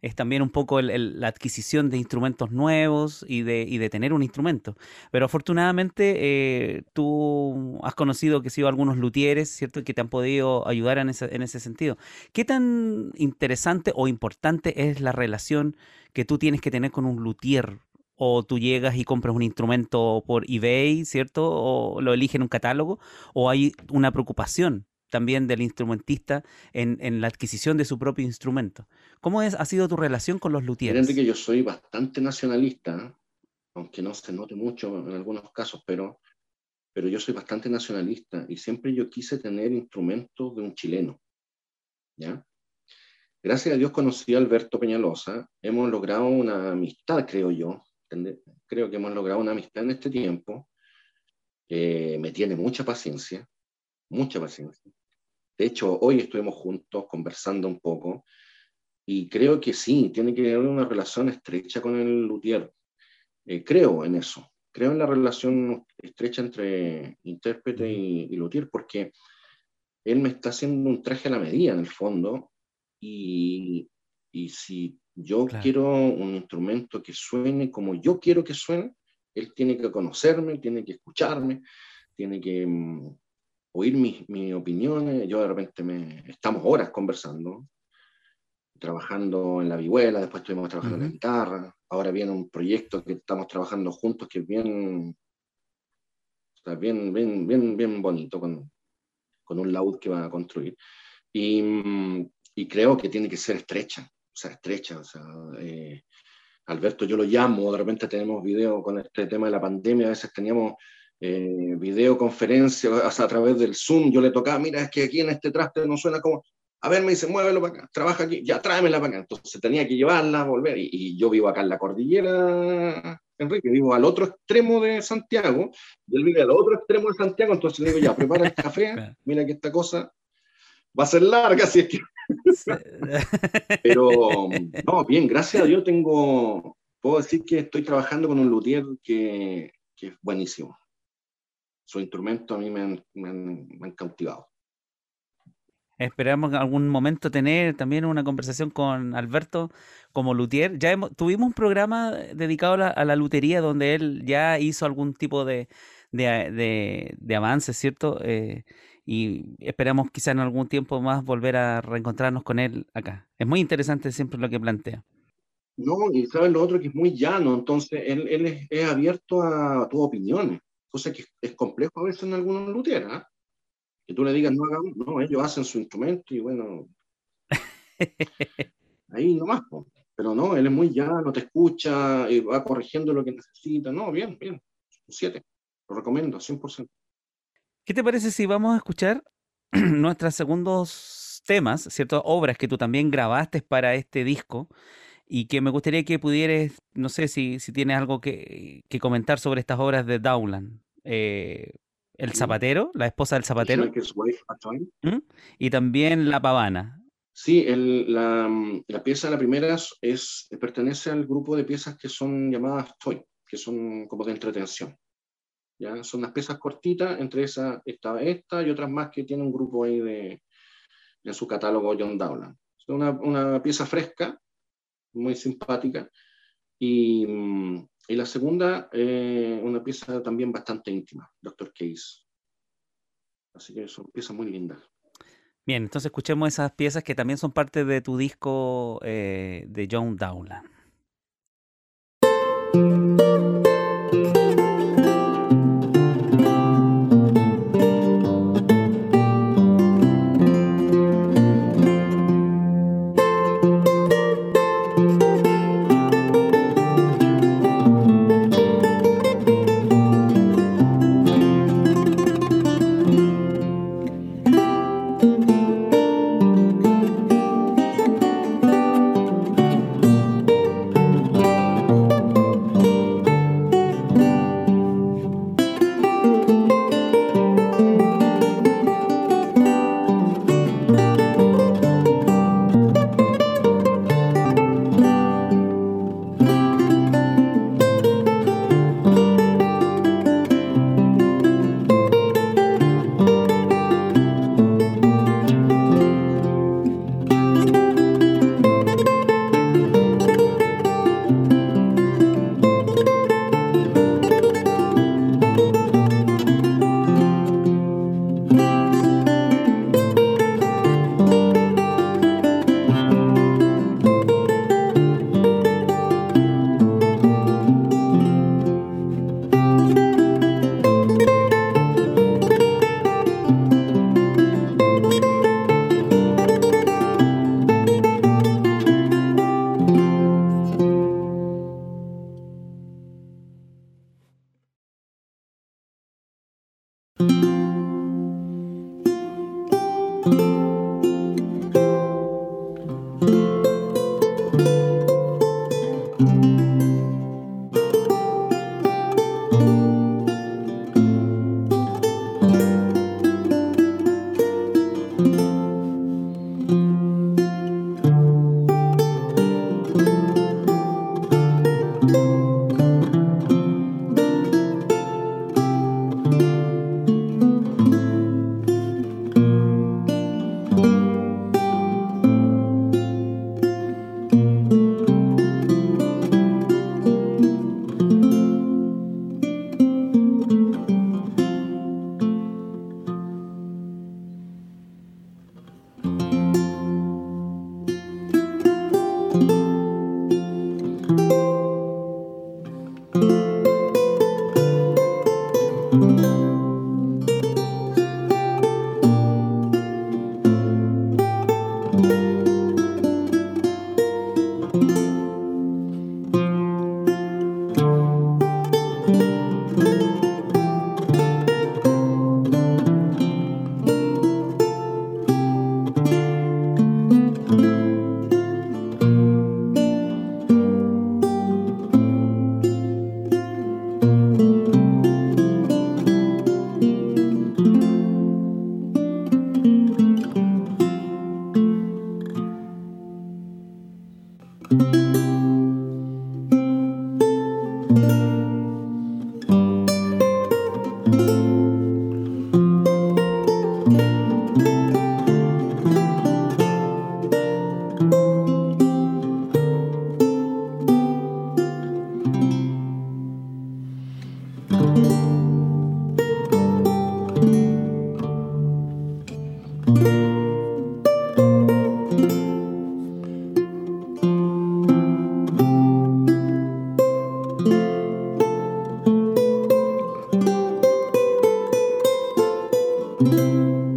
es también un poco la adquisición de instrumentos nuevos y de, y de tener un instrumento. Pero afortunadamente eh, tú has conocido que sido algunos luthieres, ¿cierto? Que te han podido ayudar en ese, en ese sentido. ¿Qué tan interesante o importante es la relación que tú tienes que tener con un luthier? O tú llegas y compras un instrumento por eBay, ¿cierto? O lo eliges en un catálogo, o hay una preocupación también del instrumentista en, en, la adquisición de su propio instrumento. ¿Cómo es, ha sido tu relación con los luthieres? que yo soy bastante nacionalista, aunque no se note mucho en algunos casos, pero, pero yo soy bastante nacionalista y siempre yo quise tener instrumentos de un chileno. ¿ya? Gracias a Dios conocí a Alberto Peñalosa, hemos logrado una amistad, creo yo, creo que hemos logrado una amistad en este tiempo, me tiene mucha paciencia, mucha paciencia. De hecho, hoy estuvimos juntos conversando un poco y creo que sí, tiene que haber una relación estrecha con el luthier. Eh, creo en eso, creo en la relación estrecha entre intérprete y, y luthier porque él me está haciendo un traje a la medida en el fondo y, y si yo quiero un instrumento que suene como yo quiero que suene, él tiene que conocerme, tiene que escucharme, tiene que mm, oír mis, mis opiniones. Yo de repente me, estamos horas conversando, trabajando en la vihuela, después estuvimos trabajando en la guitarra, ahora viene un proyecto que estamos trabajando juntos que es bien, bien, bien, bien, bien bonito, con, con un laúd que va a construir. Y, y, creo que tiene que ser estrecha, o sea, estrecha. O sea, eh, Alberto, yo lo llamo, de repente tenemos video con este tema de la pandemia, a veces teníamos eh, videoconferencia, o sea, a través del Zoom, yo le tocaba, mira, es que aquí en este traste no suena como, a ver, me dice, muévelo para acá, trabaja aquí, ya tráemela para acá. Entonces tenía que llevarla, volver, y, yo vivo acá en la cordillera, Enrique, vivo al otro extremo de Santiago, y él vive al otro extremo de Santiago, entonces le digo, ya, prepara el café, mira que esta cosa va a ser larga, así es que... Pero, no, bien, gracias a Dios tengo, puedo decir que estoy trabajando con un luthier que, que es buenísimo su instrumento a mí me han, cautivado. Esperamos en algún momento tener también una conversación con Alberto como luthier. Ya tuvimos un programa dedicado a la, lutería donde él ya hizo algún tipo de, de, de, avance, ¿cierto? Eh, y esperamos quizá en algún tiempo más volver a reencontrarnos con él acá. Es muy interesante siempre lo que plantea. No, y sabes lo otro que es muy llano, entonces él, él es, es, abierto a tus opiniones cosa que es complejo a veces en algunos luthiers, ¿ah? que tú le digas no hagan, no, ellos hacen su instrumento y bueno, ahí nomás, pero no, él es muy llano, te escucha, y va corrigiendo lo que necesita, no, bien, bien, un 7, lo recomiendo, 100%. ¿Qué te parece si vamos a escuchar nuestros segundos temas, ciertas obras que tú también grabaste para este disco? Y que me gustaría que pudieras, no sé si, si tienes algo que, que, comentar sobre estas obras de Dowland. Eh, el zapatero, la esposa del zapatero. ¿Mm? Y también La Pavana. Sí, el, la, la, pieza, la primera es, pertenece al grupo de piezas que son llamadas toy, que son como de entretención. ¿ya? Son unas piezas cortitas, entre esas está esta y otras más que tiene un grupo ahí de, en su catálogo John Dowland. Es una, una pieza fresca, muy simpática. Y, y la segunda, eh, una pieza también bastante íntima, Doctor Case. Así que son piezas muy lindas. Bien, entonces escuchemos esas piezas que también son parte de tu disco eh, de John Dowland. Música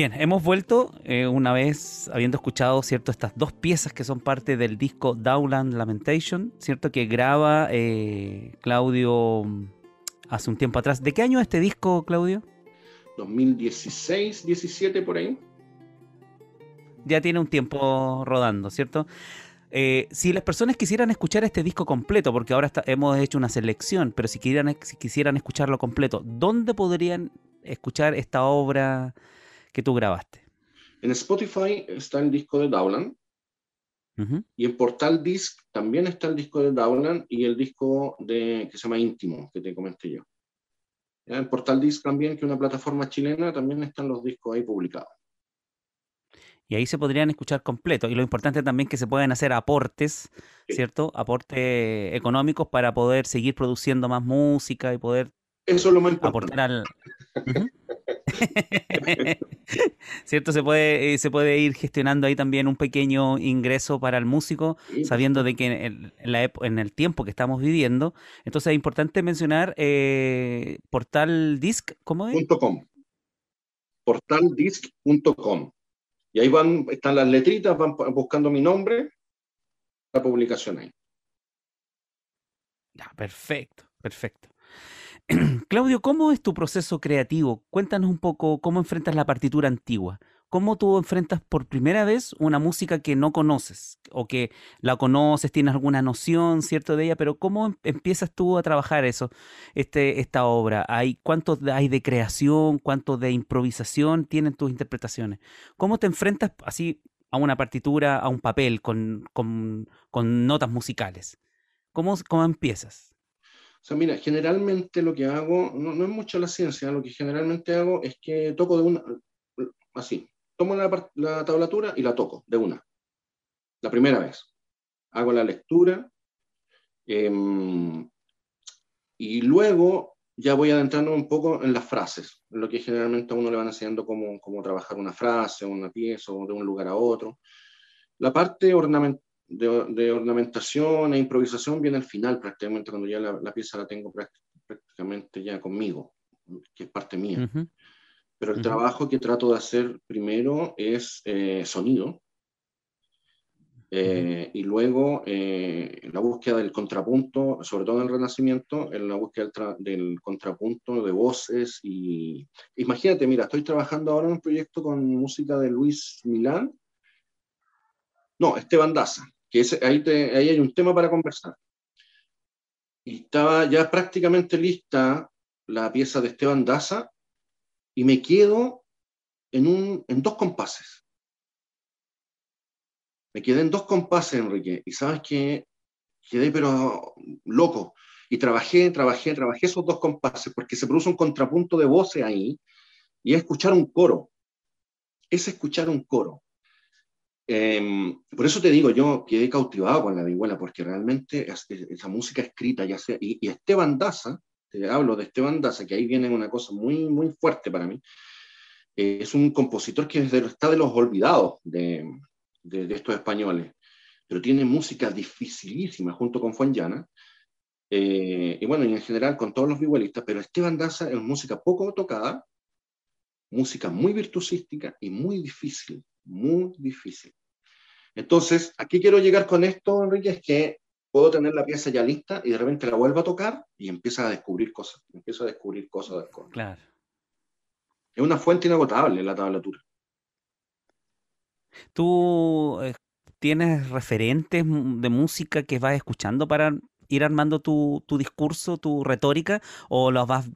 Bien, hemos vuelto eh, una vez habiendo escuchado, ¿cierto? Estas dos piezas que son parte del disco Dowland Lamentation, ¿cierto? Que graba eh, Claudio mm, hace un tiempo atrás. ¿De qué año es este disco, Claudio? 2016, 17 por ahí. Ya tiene un tiempo rodando, ¿cierto? Eh, si las personas quisieran escuchar este disco completo, porque ahora hemos hecho una selección, pero si, si quisieran escucharlo completo, ¿dónde podrían escuchar esta obra? Que tú grabaste? En Spotify está el disco de Dowland. Y en Portal Disc también está el disco de Dowland y el disco de, que se llama Íntimo, que te comenté yo. En Portal Disc también, que es una plataforma chilena, también están los discos ahí publicados. Y ahí se podrían escuchar completos. Y lo importante también es que se pueden hacer aportes, ¿cierto? Aportes económicos para poder seguir produciendo más música y poder Eso es lo más importante. aportar al... ¿Cierto? Se puede, eh, se puede ir gestionando ahí también un pequeño ingreso para el músico, sabiendo de que en, la, en, el tiempo que estamos viviendo, entonces es importante mencionar eh, portaldisc, ¿cómo es? .com. Portaldisc.com. Y ahí van, están las letritas, van buscando mi nombre, la publicación ahí. Ya, perfecto, perfecto. Claudio, ¿cómo es tu proceso creativo? Cuéntanos un poco cómo enfrentas la partitura antigua. ¿Cómo tú enfrentas por primera vez una música que no conoces o que la conoces, tienes alguna noción, cierto, de ella, pero cómo em-, empiezas tú a trabajar eso, este, esta obra? ¿Hay, ¿Cuánto hay de creación, cuánto de improvisación tienen tus interpretaciones? ¿Cómo te enfrentas así a una partitura, a un papel con, con, con notas musicales? ¿Cómo, ¿Cómo empiezas? O sea, mira, generalmente lo que hago, no, no es mucho la ciencia, lo que generalmente hago es que toco de una, así, tomo la, la tablatura y la toco de una, la primera vez. Hago la lectura em, y luego ya voy adentrando un poco en las frases, lo que generalmente a uno le van enseñando cómo, cómo trabajar una frase, una pieza, o de un lugar a otro. La parte de, ornamentación e improvisación viene al final, prácticamente, cuando ya la, pieza la tengo prácticamente ya conmigo, que es parte mía. Pero el trabajo que trato de hacer primero es eh, sonido, eh, y luego eh, la búsqueda del contrapunto, sobre todo en el Renacimiento, en la búsqueda del, contrapunto de voces. Y imagínate, mira, estoy trabajando ahora en un proyecto con música de Luis Milán. No, Esteban Daza, que ahí, ahí hay un tema para conversar. Y estaba ya prácticamente lista la pieza de Esteban Daza y me quedo en, un, en dos compases me quedé en dos compases, Enrique, y sabes que quedé pero loco. Y trabajé, trabajé, trabajé esos dos compases porque se produce un contrapunto de voces ahí y es escuchar un coro. Es escuchar un coro. Em, por eso te digo, yo quedé cautivado con la vihuela porque realmente esa música escrita, ya sea, y, Esteban Daza, te hablo de Esteban Daza, que ahí viene una cosa muy, muy fuerte para mí, eh, es un compositor que está de los olvidados de, de, estos españoles, pero tiene música dificilísima junto con Fuenllana, eh, y bueno, y en general con todos los vihuelistas, pero Esteban Daza es música poco tocada, música muy virtuosística y muy difícil, muy difícil. Entonces, aquí quiero llegar con esto, Enrique, es que puedo tener la pieza ya lista y de repente la vuelvo a tocar y empieza a descubrir cosas, empiezo a descubrir cosas del Claro. Es una fuente inagotable la tablatura. ¿Tú eh, tienes referentes de música que vas escuchando para ir armando tu, discurso, tu retórica, o los vas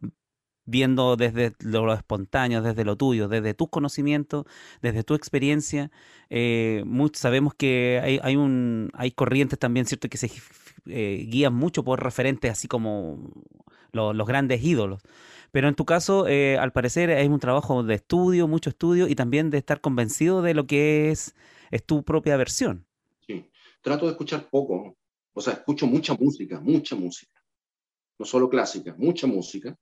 viendo desde lo, espontáneo, desde lo tuyo, desde tus conocimientos, desde tu experiencia? Eh, sabemos que hay, hay, corrientes también, ¿cierto?, que se eh, guían mucho por referentes así como los grandes ídolos. Pero en tu caso, eh, al parecer, es un trabajo de estudio, mucho estudio y también de estar convencido de lo que es tu propia versión. Sí, trato de escuchar poco. O sea, escucho mucha música, mucha música. No solo clásica, mucha música.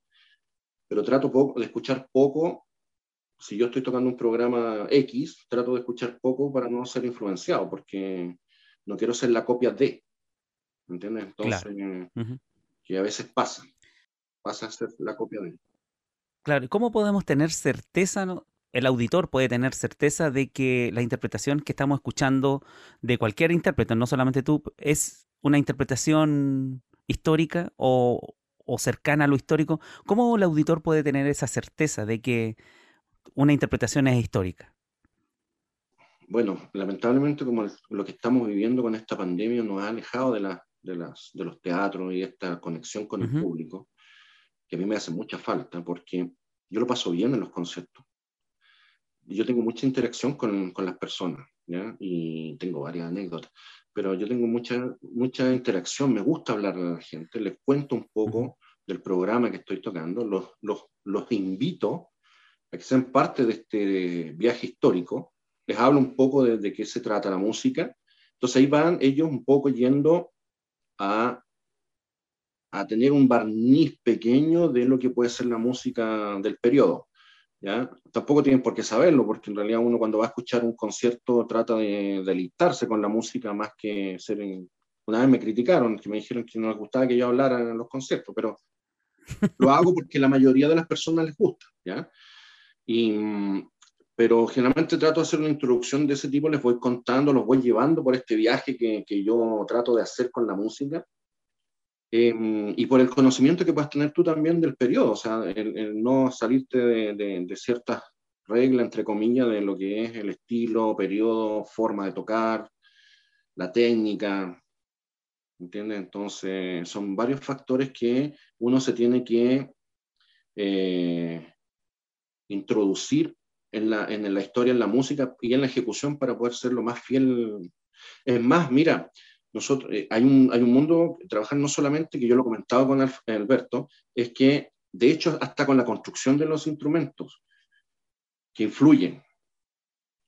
Pero trato poco, de escuchar poco. Si yo estoy tocando un programa X, trato de escuchar poco para no ser influenciado, porque no quiero ser la copia de. ¿Entiendes? Entonces, que a veces pasa pasa a ser la copia de. Claro, ¿cómo podemos tener certeza, el auditor puede tener certeza de que la interpretación que estamos escuchando de cualquier intérprete, no solamente tú, es una interpretación histórica o, cercana a lo histórico? ¿Cómo el auditor puede tener esa certeza de que una interpretación es histórica? Bueno, lamentablemente como lo que estamos viviendo con esta pandemia nos ha alejado de, de, las, de los teatros y esta conexión con el público que a mí me hace mucha falta porque yo lo paso bien en los conciertos. Yo tengo mucha interacción con, con las personas ¿ya? y tengo varias anécdotas, pero yo tengo mucha, mucha interacción, me gusta hablar a la gente, les cuento un poco del programa que estoy tocando, los, los, los invito a que sean parte de este viaje histórico, les hablo un poco de, de qué se trata la música, entonces ahí van ellos un poco yendo a a tener un barniz pequeño de lo que puede ser la música del periodo. ¿Ya? Tampoco tienen por qué saberlo, porque en realidad uno cuando va a escuchar un concierto trata de deleitarse con la música más que ser... Una vez me criticaron, que me dijeron que no les gustaba que yo hablara en los conciertos, pero lo hago porque la mayoría de las personas les gusta. ¿ya? Y, pero generalmente trato de hacer una introducción de ese tipo, les voy contando, los voy llevando por este viaje que, que yo trato de hacer con la música Em, y por el conocimiento que puedas tener tú también del periodo, o sea, el, no salirte de, de, ciertas reglas, entre comillas, de lo que es el estilo, periodo, forma de tocar, la técnica, ¿entiendes? Entonces, son varios factores que uno se tiene que eh, introducir en la, en la historia, en la música y en la ejecución para poder ser lo más fiel. Es más, mira, nosotros, eh, hay, un, hay un mundo, trabajar no solamente, que yo lo he comentado con Alberto, es que de hecho hasta con la construcción de los instrumentos que influyen,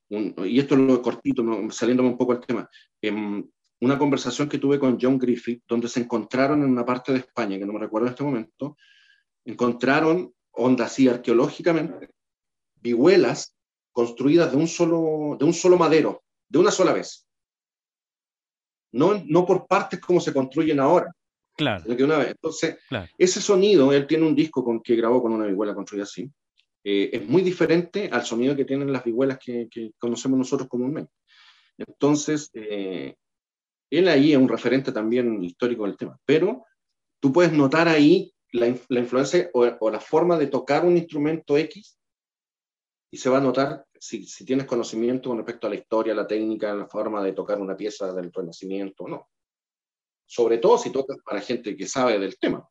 y esto es lo cortito, saliéndome un poco al tema, en una conversación que tuve con John Griffith, donde se encontraron en una parte de España, que no me recuerdo en este momento, encontraron, ondas así arqueológicamente, vihuelas construidas de un solo, de un solo madero, de una sola vez. No, no por partes como se construyen ahora. Claro. Sino que una vez. Entonces, ese sonido, él tiene un disco con, que grabó con una vihuela construida así, eh, es muy diferente al sonido que tienen las vihuelas que, que conocemos nosotros comúnmente. Entonces, eh, él ahí es un referente también histórico del tema, pero tú puedes notar ahí la, influencia o, la forma de tocar un instrumento X y se va a notar si, tienes conocimiento con respecto a la historia, la técnica, la forma de tocar una pieza del Renacimiento o no. Sobre todo si tocas para gente que sabe del tema.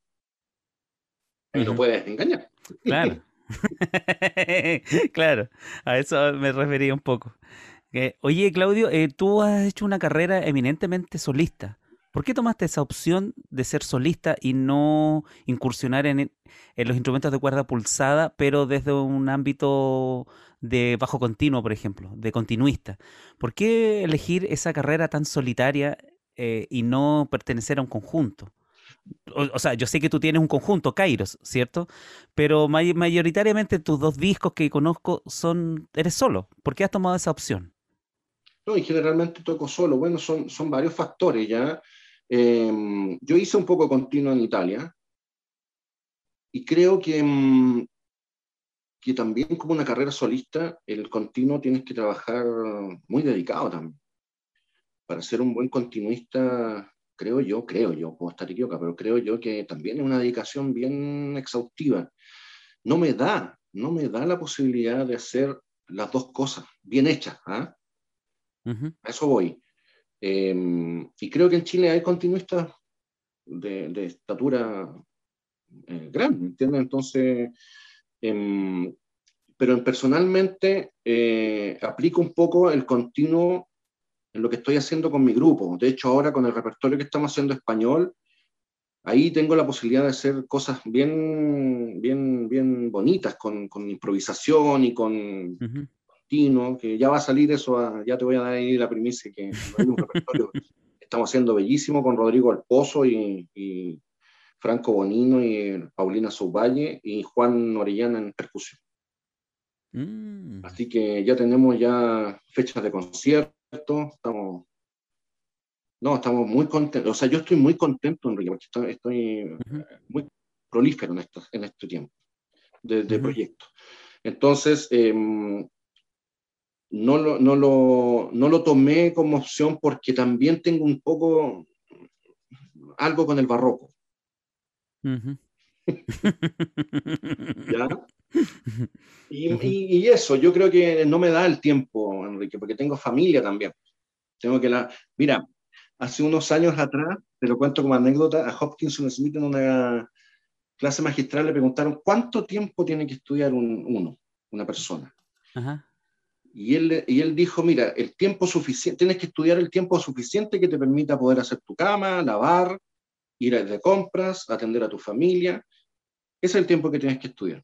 Y no puedes engañar. Claro. claro, a eso me refería un poco. oye, Claudio, eh, tú has hecho una carrera eminentemente solista. ¿Por qué tomaste esa opción de ser solista y no incursionar en, los instrumentos de cuerda pulsada, pero desde un ámbito de bajo continuo, por ejemplo, de continuista? ¿Por qué elegir esa carrera tan solitaria eh, y no pertenecer a un conjunto? O, sea, yo sé que tú tienes un conjunto, Kairos, ¿cierto? Pero mayoritariamente tus dos discos que conozco son, eres solo. ¿Por qué has tomado esa opción? No, y generalmente toco solo. Bueno, son, son varios factores, ¿ya? Em, yo hice un poco continuo en Italia y creo que, em, que también como una carrera solista, el continuo tienes que trabajar muy dedicado también. Para ser un buen continuista, creo yo, creo yo, puedo estar equivocado, pero creo yo que también es una dedicación bien exhaustiva. No me da, no me da la posibilidad de hacer las dos cosas bien hechas. ¿ah? A eso voy. Em, y creo que en Chile hay continuistas de, estatura eh, grande, ¿entiendes? Entonces, em, pero personalmente eh, aplico un poco el continuo en lo que estoy haciendo con mi grupo. De hecho, ahora con el repertorio que estamos haciendo español, ahí tengo la posibilidad de hacer cosas bien, bien, bien bonitas, con, con improvisación y con, que ya va a salir eso, ya te voy a dar ahí la primicia, que estamos haciendo bellísimo con Rodrigo El Pozo y, Franco Bonino y Paulina Subvalle y Juan Orellana en percusión. Mm. Así que ya tenemos ya fechas de concierto, estamos... No, estamos muy contentos. O sea, yo estoy muy contento, Enrique, porque estoy, muy prolífero en, esto, en este tiempo de, proyecto. Entonces, em, no lo, no, lo, no lo tomé como opción porque también tengo un poco algo con el barroco. Y, eso, yo creo que no me da el tiempo, Enrique, porque tengo familia también. Tengo que la. Mira, hace unos años atrás, te lo cuento como anécdota, a Hopkinson Smith en una clase magistral le preguntaron cuánto tiempo tiene que estudiar un, uno, una persona. Ajá. Y él, y él dijo, mira, el tiempo suficiente, tienes que estudiar el tiempo suficiente que te permita poder hacer tu cama, lavar, ir de compras, atender a tu familia. Ese es el tiempo que tienes que estudiar.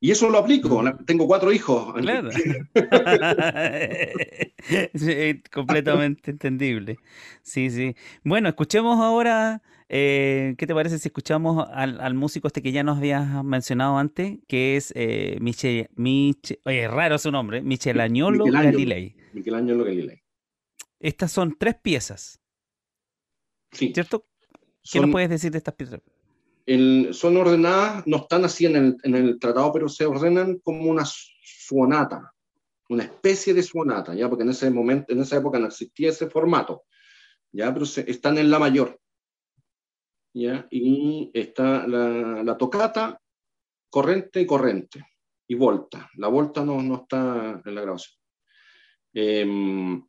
Y eso lo aplico. Tengo cuatro hijos. Claro. completamente entendible. Sí, sí. Bueno, escuchemos ahora eh, ¿Qué te parece si escuchamos al, músico este que ya nos habías mencionado antes, que es eh, Michel, Michel, oye, raro su nombre, Michelagnolo Galilei? Michelagnolo Galilei. Estas son tres piezas. Sí. ¿Cierto? ¿Qué nos puedes decir de estas piezas? son ordenadas, no están así en el, en el, tratado, pero se ordenan como una sonata, una especie de sonata, ¿ya? Porque en ese momento, en esa época no existía ese formato, ¿ya? Pero están en la mayor. Y está la, tocata, corriente y corriente, y volta. La volta no, no está en la grabación. Em,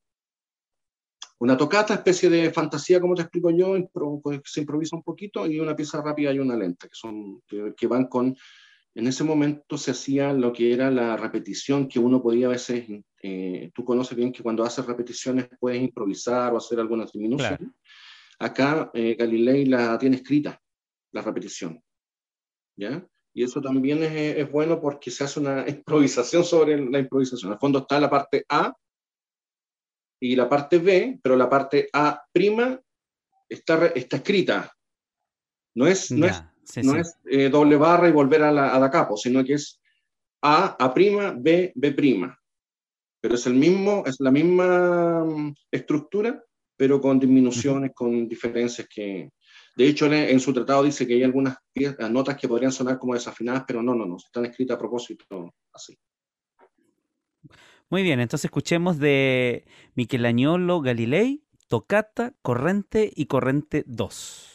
una tocata, especie de fantasía, como te explico yo, pues, se improvisa un poquito, y una pieza rápida y una lenta, que, son, que, van con... En ese momento se hacía lo que era la repetición, que uno podía a veces, eh, tú conoces bien que cuando haces repeticiones puedes improvisar o hacer algunas disminuciones. Acá eh, Galilei la tiene escrita, la repetición. ¿Ya? Y eso también es, bueno porque se hace una improvisación sobre la improvisación. Al fondo está la parte A y la parte B, pero la parte A prima está, está escrita. No es, no, es, no es eh, doble barra y volver a la, a da capo, sino que es A, A prima, B, B prima. Pero es, el mismo, es la misma mm, estructura, pero con disminuciones, con diferencias que... De hecho, en, su tratado dice que hay algunas notas que podrían sonar como desafinadas, pero no, no, no, están escritas a propósito así. Muy bien, entonces escuchemos de Michelagnolo Galilei, Tocata, Corrente y Corrente 2.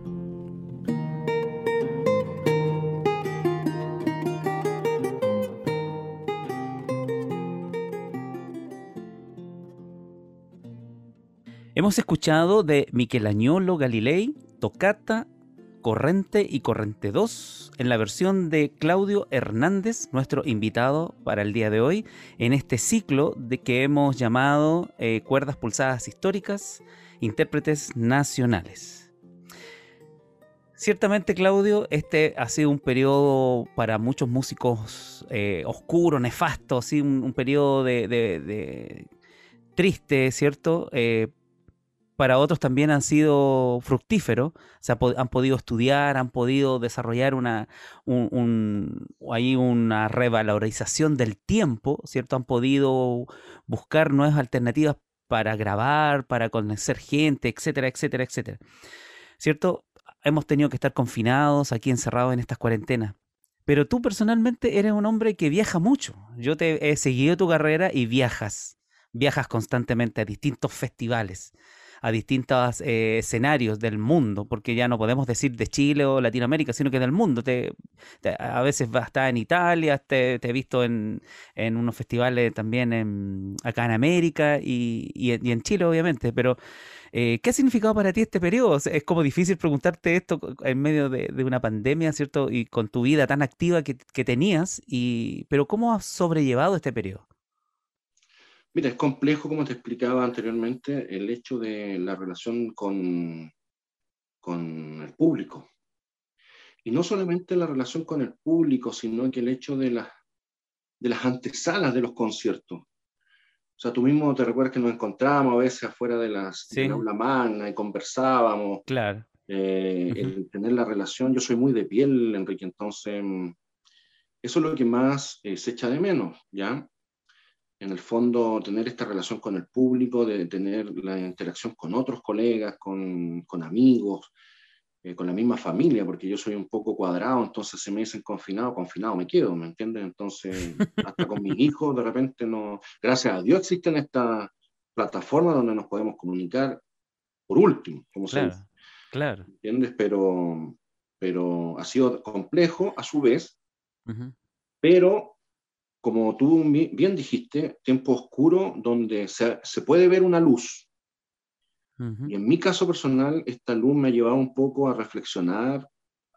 Hemos escuchado de Michelagnolo Galilei, Tocata, Corrente y Corrente 2 en la versión de Claudio Hernández, nuestro invitado para el día de hoy, en este ciclo de que hemos llamado eh, Cuerdas Pulsadas Históricas, Intérpretes Nacionales. Ciertamente, Claudio, este ha sido un periodo para muchos músicos eh, oscuro, nefasto, ¿sí? un, periodo de, triste, ¿cierto? Eh, para otros también han sido fructíferos, se han podido estudiar, han podido desarrollar una, una revalorización del tiempo, ¿cierto? Han podido buscar nuevas alternativas para grabar, para conocer gente, etcétera, etcétera, etcétera. ¿Cierto? Hemos tenido que estar confinados, aquí encerrados en estas cuarentenas. Pero tú personalmente eres un hombre que viaja mucho. Yo te he seguido tu carrera y viajas. Viajas constantemente a distintos festivales a distintos eh, escenarios del mundo, porque ya no podemos decir de Chile o Latinoamérica, sino que del mundo. Te, a veces va a estar en Italia, te, he visto en, unos festivales también en, acá en América y, en Chile, obviamente, pero... Eh, ¿Qué ha significado para ti este periodo? Es como difícil preguntarte esto en medio de, una pandemia, ¿cierto? Y con tu vida tan activa que, que tenías, y, pero ¿cómo has sobrellevado este periodo? Mira, es complejo, como te explicaba anteriormente, el hecho de la relación con, con el público. Y no solamente la relación con el público, sino que el hecho de, la, de las antesalas de los conciertos. O sea, tú mismo te recuerdas que nos encontrábamos a veces afuera de, las, de la aula magna y conversábamos. Claro. Eh, el tener la relación, yo soy muy de piel, Enrique, entonces eso es lo que más eh, se echa de menos, ¿ya? En el fondo, tener esta relación con el público, de tener la interacción con otros colegas, con, con amigos, eh, con la misma familia, porque yo soy un poco cuadrado, entonces se me dicen confinado, confinado me quedo, ¿me entiendes? Entonces, hasta con mis hijos, de repente no. Gracias a Dios existen estas plataformas donde nos podemos comunicar por último, como claro, Claro. ¿Entiendes? Pero, pero ha sido complejo a su vez, pero como tú bien dijiste, tiempo oscuro donde se, se puede ver una luz. Y en mi caso personal, esta luz me ha llevado un poco a reflexionar,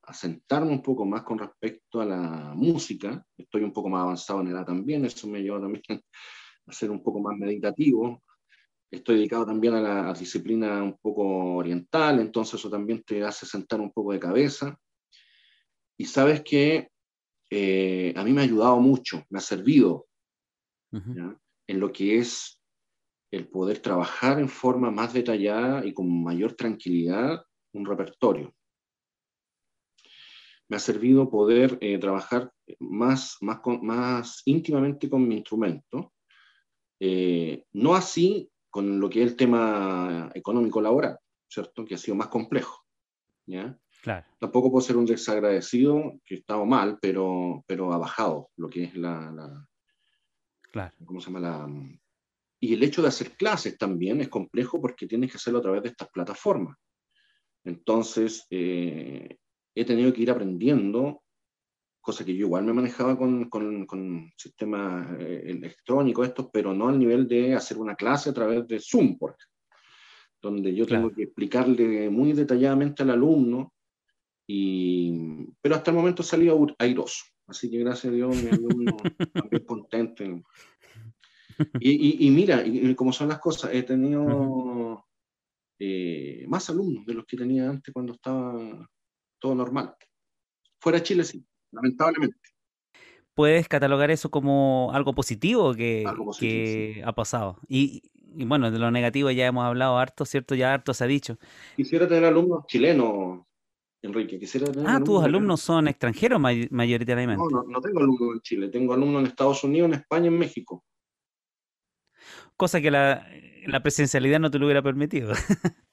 a sentarme un poco más con respecto a la música. Estoy un poco más avanzado en edad también, eso me lleva también a ser un poco más meditativo. Estoy dedicado también a la disciplina un poco oriental, entonces eso también te hace sentar un poco de cabeza. Y sabes que eh, a mí me ha ayudado mucho, me ha servido en lo que es el poder trabajar en forma más detallada y con mayor tranquilidad un repertorio. Me ha servido poder eh, trabajar más, más, más íntimamente con mi instrumento, eh, no así con lo que es el tema económico laboral, ¿cierto? Que ha sido más complejo. ¿ya? Tampoco puedo ser un desagradecido, que he estado mal, pero, pero ha bajado lo que es la, claro. ¿Cómo se llama? La, y el hecho de hacer clases también es complejo porque tienes que hacerlo a través de estas plataformas. Entonces, eh, he tenido que ir aprendiendo, cosa que yo igual me manejaba con, con, con sistemas eh, electrónicos estos, pero no al nivel de hacer una clase a través de Zoom, por donde yo tengo que explicarle muy detalladamente al alumno y, pero hasta el momento ha salido airoso. Así que gracias a Dios, mi alumno también contento. Y, y, mira, y, como son las cosas, he tenido eh, más alumnos de los que tenía antes cuando estaba todo normal. Fuera de Chile, sí, lamentablemente. ¿Puedes catalogar eso como algo positivo que, que ha pasado? Y, y, bueno, de lo negativo ya hemos hablado harto, ¿cierto? Ya harto se ha dicho. Quisiera tener alumnos chilenos, Enrique, quisiera tener Ah, tus alumnos son extranjeros mayoritariamente. No, no, no, tengo alumnos en Chile, tengo alumnos en Estados Unidos, en España, en México. Cosa que la, la presencialidad no te lo hubiera permitido.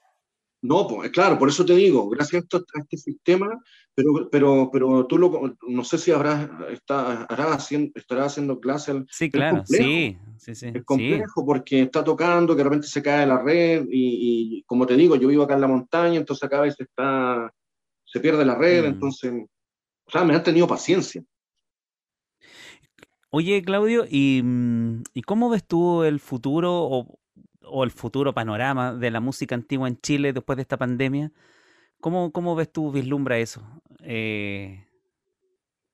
No, pues, claro, por eso te digo, gracias a, este sistema, pero, pero, pero tú lo, no sé si habrás, está, haciendo, estará haciendo clase. Sí, claro, sí, sí, sí. Es complejo porque está tocando, que de repente se cae la red y, como te digo, yo vivo acá en la montaña, entonces acá a veces está, se pierde la red, mm. entonces, o sea, me han tenido paciencia. Oye, Claudio, ¿y, mm, ¿y cómo ves tú el futuro o, o el futuro panorama de la música antigua en Chile después de esta pandemia. ¿Cómo, cómo ves tú, vislumbra eso? Eh,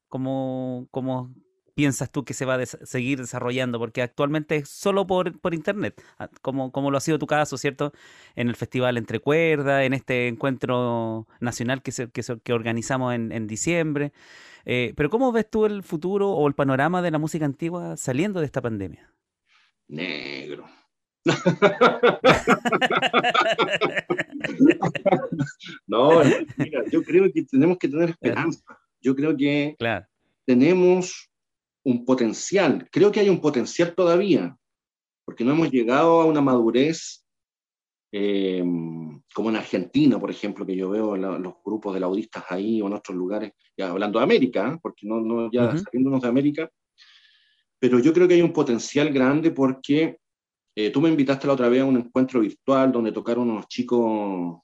¿cómo, ¿Cómo piensas tú que se va a seguir desarrollando? Porque actualmente es solo por, por internet, ah, como, como lo ha sido tu caso, ¿cierto? En el Festival Entre Cuerdas, en este encuentro nacional que, se, que, que organizamos en, en diciembre. Eh, pero ¿cómo ves tú el futuro o el panorama de la música antigua saliendo de esta pandemia? Negro. no, mira, yo creo que tenemos que tener esperanza. Yo creo que tenemos un potencial. Creo que hay un potencial todavía, porque no hemos llegado a una madurez em, como en Argentina, por ejemplo, que yo veo los grupos de laudistas ahí o en otros lugares, ya hablando de América, ¿eh? porque no, no ya saliéndonos de América, pero yo creo que hay un potencial grande porque eh, tú me invitaste la otra vez a un encuentro virtual donde tocaron unos chicos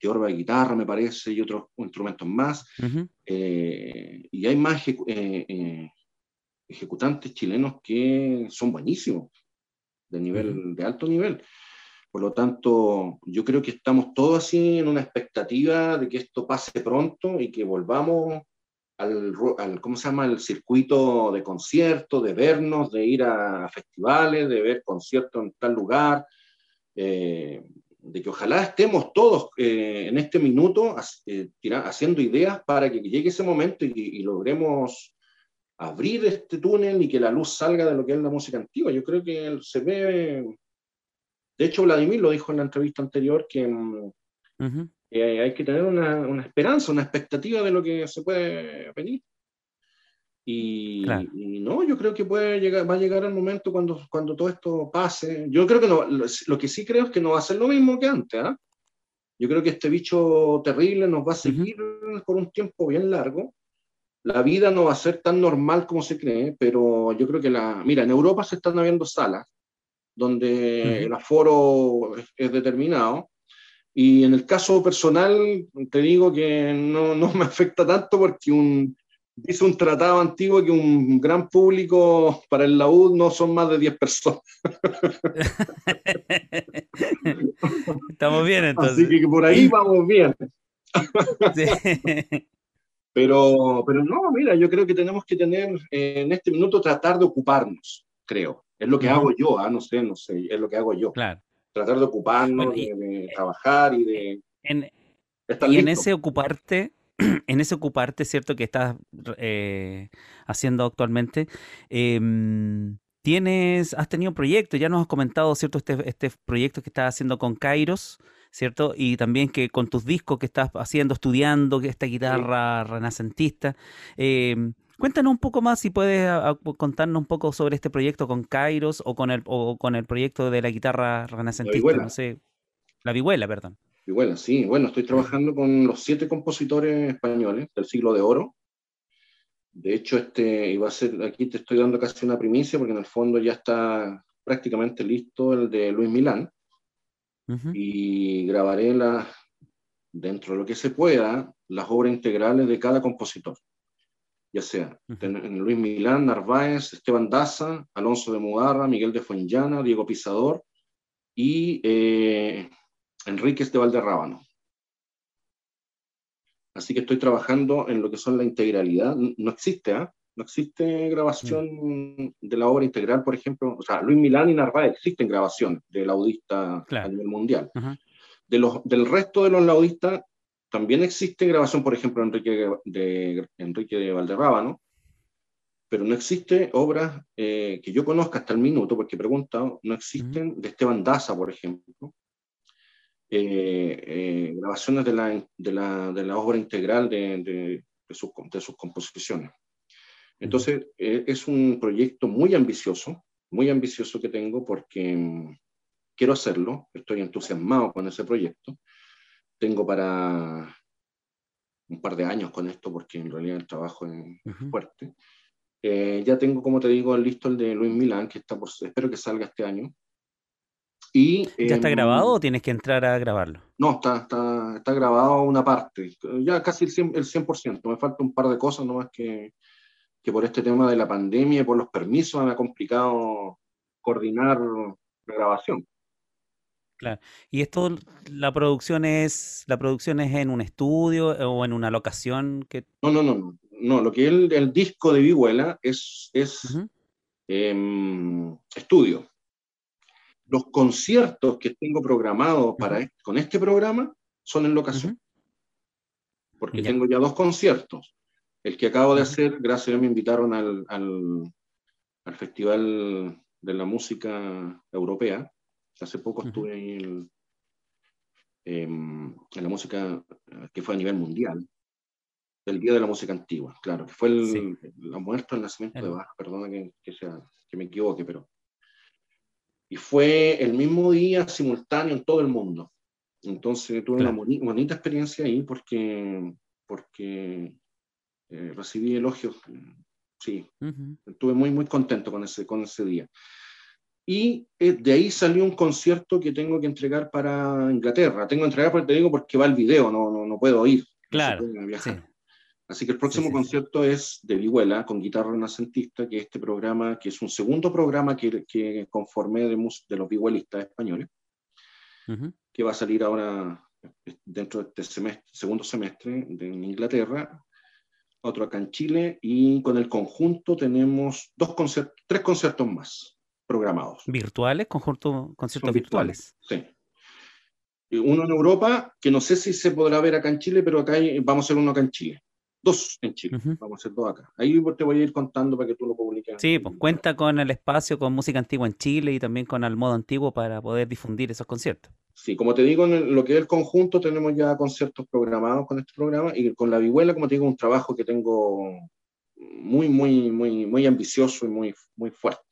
de orba de guitarra, me parece, y otros instrumentos más. Eh, y hay más eh, ejecutantes chilenos que son buenísimos, de, nivel, de alto nivel. Por lo tanto, yo creo que estamos todos así en una expectativa de que esto pase pronto y que volvamos al, ¿cómo se llama?, el circuito de conciertos, de vernos, de ir a, festivales, de ver conciertos en tal lugar, eh, de que ojalá estemos todos eh, en este minuto eh, haciendo ideas para que llegue ese momento y, logremos abrir este túnel y que la luz salga de lo que es la música antigua. Yo creo que se ve, de hecho Vladimir lo dijo en la entrevista anterior, que uh hay que tener una, una, esperanza, una expectativa de lo que se puede venir. Y, no, yo creo que puede llegar, va a llegar el momento cuando, cuando todo esto pase. Yo creo que no, lo, que sí creo es que no va a ser lo mismo que antes. ¿ah? Yo creo que este bicho terrible nos va a seguir por un tiempo bien largo. La vida no va a ser tan normal como se cree, pero yo creo que la. Mira, en Europa se están habiendo salas donde el aforo es determinado y en el caso personal, te digo que no, no me afecta tanto porque un, dice un tratado antiguo que un gran público para el laúd no son más de 10 personas. Estamos bien entonces. Así que por ahí vamos bien. Pero, pero no, mira, yo creo que tenemos que tener eh, en este minuto tratar de ocuparnos, creo. Es lo que hago yo, ¿ah? no sé, no sé, es lo que hago yo. Claro tratar de ocuparnos, de, trabajar y de... En, y en ese ocuparte, en ese ocuparte, ¿cierto? Que estás eh, haciendo actualmente, em, tienes, has tenido proyectos, ya nos has comentado, ¿cierto? Este, este proyecto que estás haciendo con Kairos, ¿cierto? Y también que con tus discos que estás haciendo, estudiando, esta guitarra renacentista. Eh, Cuéntanos un poco más si puedes contarnos un poco sobre este proyecto con Kairos o con el, o con el proyecto de la guitarra renacentista, la no sé. La vihuela, perdón. Vihuela, sí. Bueno, estoy trabajando con los siete compositores españoles del siglo de oro. De hecho, este iba a ser, aquí te estoy dando casi una primicia porque en el fondo ya está prácticamente listo el de Luis Milán. Y grabaré la, dentro de lo que se pueda las obras integrales de cada compositor ya sea Luis Milán, Narváez, Esteban Daza, Alonso de Mugarra, Miguel de Fuenllana, Diego Pisador y eh, Enríquez de Valderrábano. Así que estoy trabajando en lo que son la integralidad. No existe, ¿ah? No existe grabación de la obra integral, por ejemplo. O sea, Luis Milán y Narváez existen grabaciones del audista a nivel mundial. de los, del resto de los laudistas también existe grabación, por ejemplo, de Enrique de, Enrique de Valderrábano, pero no existe obras eh, que yo conozca hasta el minuto, porque he preguntado, no existen de Esteban Daza, por ejemplo, eh, eh, grabaciones de la, de, la, de la, obra integral de, de, sus, de sus composiciones. Entonces, es un proyecto muy ambicioso, muy ambicioso que tengo porque mm, quiero hacerlo, estoy entusiasmado con ese proyecto. Tengo para un par de años con esto porque en realidad el trabajo es fuerte. Eh, ya tengo, como te digo, listo el de Luis Milán, que está por, espero que salga este año. Y, ¿Ya está em, grabado o tienes que entrar a grabarlo? No, está, está, está grabado una parte, ya casi el 100%, el 100%. Me falta un par de cosas nomás que, que por este tema de la pandemia y por los permisos me ha complicado coordinar la grabación. Claro. ¿Y esto, la producción es, la producción es en un estudio o en una locación que... No, no, no, no. Lo que es el, disco de Vihuela es, es em, estudio. Los conciertos que tengo programados para con este programa son en locación. Porque tengo ya dos conciertos. El que acabo de hacer, gracias a Dios me invitaron al, al, al Festival de la Música Europea, Hace poco estuve en, em, en, la música que fue a nivel mundial, el Día de la Música Antigua, claro, que fue el, la muerte, el nacimiento de Bach, perdona que, sea, que me equivoque, pero... Y fue el mismo día simultáneo en todo el mundo. Entonces tuve una bonita experiencia ahí porque, porque eh, recibí elogios. Sí, estuve muy, muy contento con ese, con ese día. Y eh, de ahí salió un concierto que tengo que entregar para Inglaterra. Tengo que entregar, porque te digo, porque va el video, no, no, no puedo ir. Claro. Así que el próximo concierto es de Vihuela con guitarra renacentista, que es este programa, que es un segundo programa que, que conformé de, de los vihuelistas españoles, que va a salir ahora eh, dentro de este semestre, segundo semestre en Inglaterra, otro acá en Chile, y con el conjunto tenemos dos conciertos, tres conciertos más programados. ¿Virtuales? Conjunto, conciertos virtuales. Sí. Uno en Europa, que no sé si se podrá ver acá en Chile, pero acá vamos a hacer uno acá en Chile. Dos en Chile, vamos a hacer dos acá. Ahí te voy a ir contando para que tú lo publiques. Sí, pues cuenta con el espacio con música antigua en Chile y también con el modo antiguo para poder difundir esos conciertos. Sí, como te digo, en lo que es el conjunto tenemos ya conciertos programados con este programa y con la vihuela, como te digo, un trabajo que tengo muy, muy, muy, muy ambicioso y muy, muy fuerte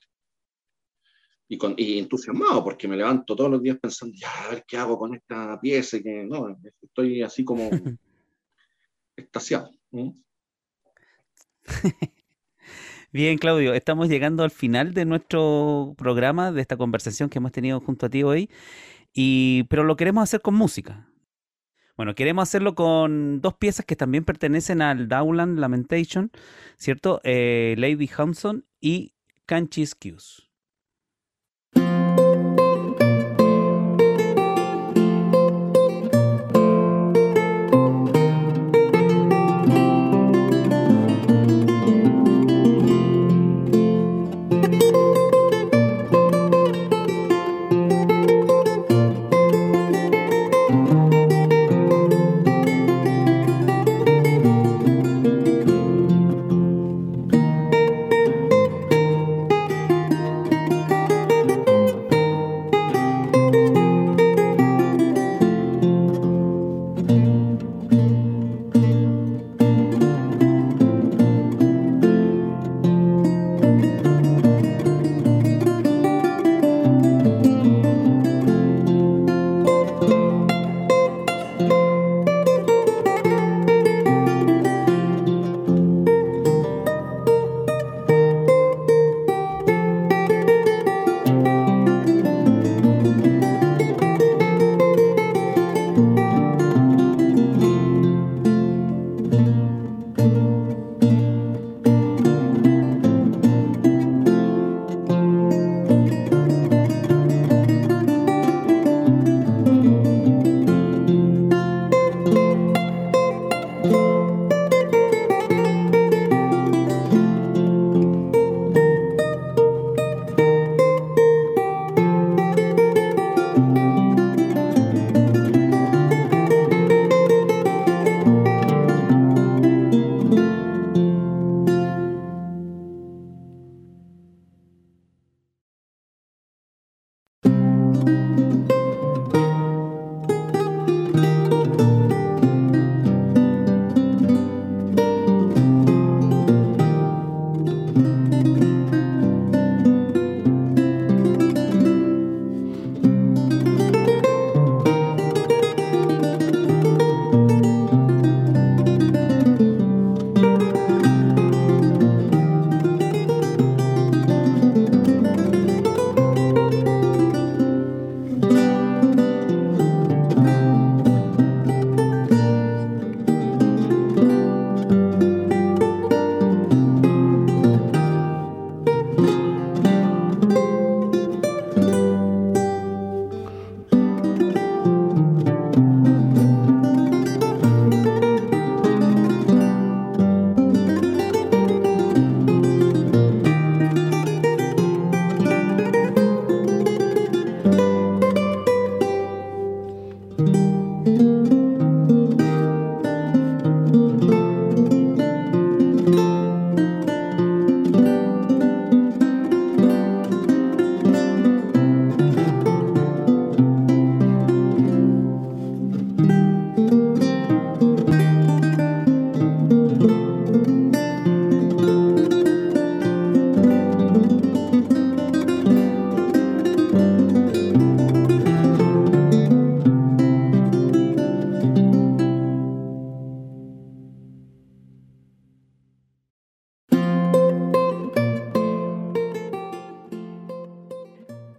y, con, y entusiasmado porque me levanto todos los días pensando, ya, a ver qué hago con esta pieza, que no, estoy así como extasiado. Bien, Claudio, estamos llegando al final de nuestro programa, de esta conversación que hemos tenido junto a ti hoy, y, pero lo queremos hacer con música. Bueno, queremos hacerlo con dos piezas que también pertenecen al Dowland Lamentation, ¿cierto? Eh, Lady Hampson y Canchis Cues.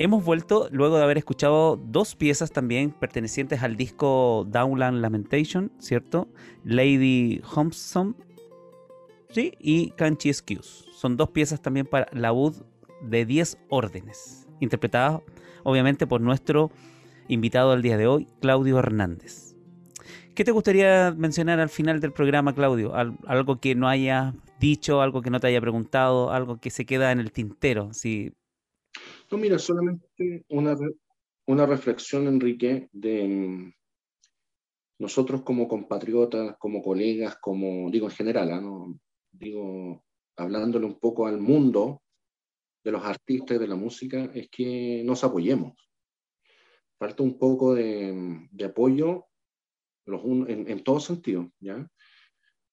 Hemos vuelto luego de haber escuchado dos piezas también pertenecientes al disco Downland Lamentation, ¿cierto? Lady ¿sí? Y Canchi Excuse. Son dos piezas también para la UD de 10 órdenes, interpretadas obviamente por nuestro invitado al día de hoy, Claudio Hernández. ¿Qué te gustaría mencionar al final del programa, Claudio? algo que no haya dicho, algo que no te haya preguntado, algo que se queda en el tintero. Si... No, mira, solamente una, una reflexión, Enrique, de mm, nosotros como compatriotas, como colegas, como digo en general, ¿ah? ¿no? digo, hablándole un poco al mundo de los artistas y de la música, es que nos apoyemos. Falta un poco de, de apoyo los en, en todo sentido, ¿ya?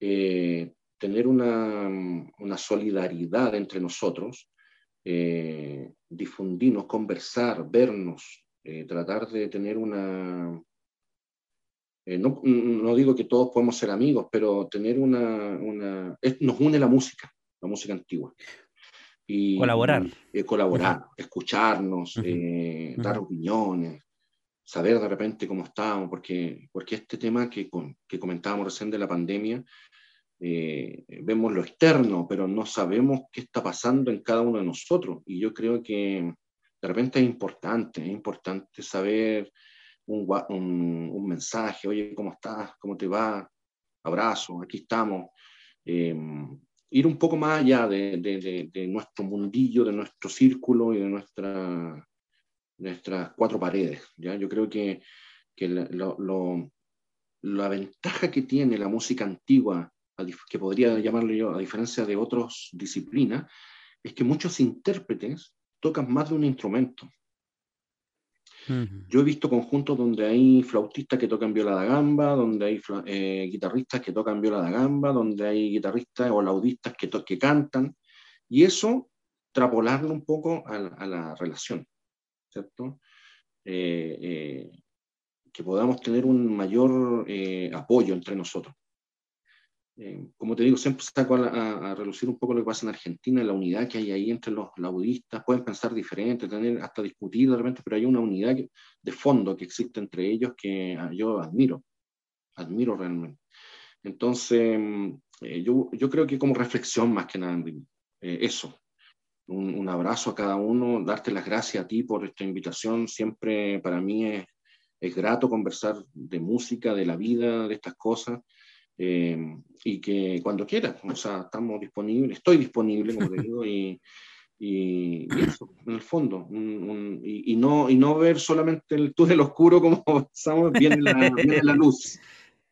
Eh, tener una, una, solidaridad entre nosotros, eh, difundirnos, conversar, vernos, eh, tratar de tener una... No, no, digo que todos podemos ser amigos, pero tener una... una nos une la música, la música antigua. Y, colaborar. colaborar, escucharnos, dar opiniones, saber de repente cómo estábamos, porque, porque este tema que, que comentábamos recién de la pandemia, eh, vemos lo externo, pero no sabemos qué está pasando en cada uno de nosotros. Y yo creo que de repente es importante, es importante saber un, un, un mensaje, oye, ¿cómo estás? ¿Cómo te va? Abrazo, aquí estamos. Eh, ir un poco más allá de, de, de, nuestro mundillo, de nuestro círculo y de nuestra nuestras cuatro paredes. ¿ya? Yo creo que, que lo, la ventaja que tiene la música antigua, que podría llamarle yo, a diferencia de otras disciplinas, es que muchos intérpretes tocan más de un instrumento. Yo he visto conjuntos donde hay flautistas que tocan viola da gamba, donde hay eh, guitarristas que tocan viola da gamba, donde hay guitarristas o laudistas que, que cantan, y eso trapolarlo un poco a, a la relación. ¿cierto? Eh, eh, que podamos tener un mayor apoyo entre nosotros. Como te digo, siempre saco a, relucir un poco lo que pasa en Argentina, la unidad que hay ahí entre los laudistas, pueden pensar diferente, tener hasta discutir de repente, pero hay una unidad de fondo que existe entre ellos que ah, yo admiro, admiro realmente. Entonces, yo, yo creo que como reflexión más que nada, eso, un, abrazo a cada uno, darte las gracias a ti por esta invitación. Siempre para mí es, es grato conversar de música, de la vida, de estas cosas. Eh, y que cuando quieras, o sea, estamos disponibles, estoy disponible, como te digo, y, y, eso, en el fondo, y, no, y no ver solamente el túnel oscuro como pensamos, viene la, viene la luz,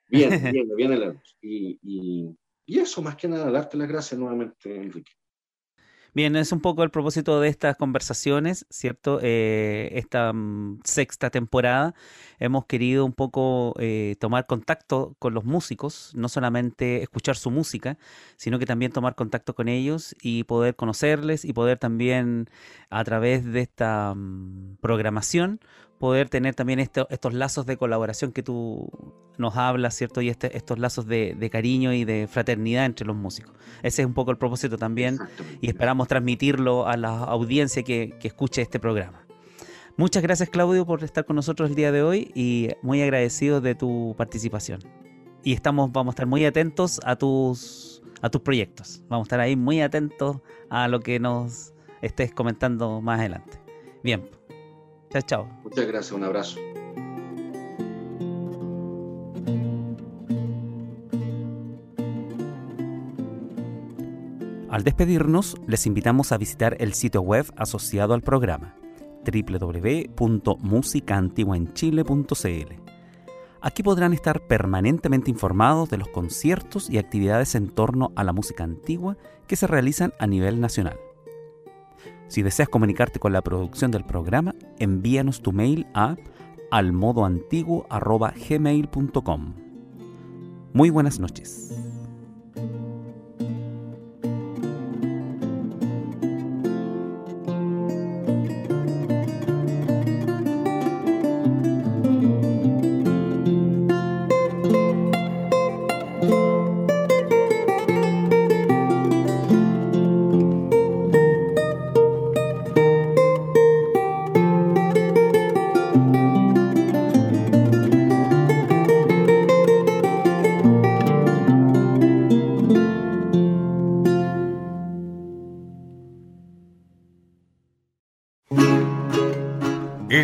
viene, viene, viene la luz. Y, y, eso, más que nada, darte las gracias nuevamente, Enrique. Bien, es un poco el propósito de estas conversaciones, ¿cierto? Eh, esta mm, sexta temporada hemos querido un poco eh, tomar contacto con los músicos, no solamente escuchar su música, sino que también tomar contacto con ellos y poder conocerles y poder también a través de esta mm, programación poder tener también estos lazos de colaboración que tú nos hablas, ¿cierto? Y este, estos lazos de, cariño y de fraternidad entre los músicos. Ese es un poco el propósito también y esperamos transmitirlo a la audiencia que, que escuche este programa. Muchas gracias Claudio por estar con nosotros el día de hoy y muy agradecido de tu participación. Y estamos, vamos a estar muy atentos a tus, a tus proyectos. Vamos a estar ahí muy atentos a lo que nos estés comentando más adelante. Bien. Chao, chao. Muchas gracias, un abrazo. Al despedirnos, les invitamos a visitar el sitio web asociado al programa www.musicaantiguaenchile.cl. Aquí podrán estar permanentemente informados de los conciertos y actividades en torno a la música antigua que se realizan a nivel nacional. Si deseas comunicarte con la producción del programa, envíanos tu mail a almodoantiguo.gmail.com. Muy buenas noches.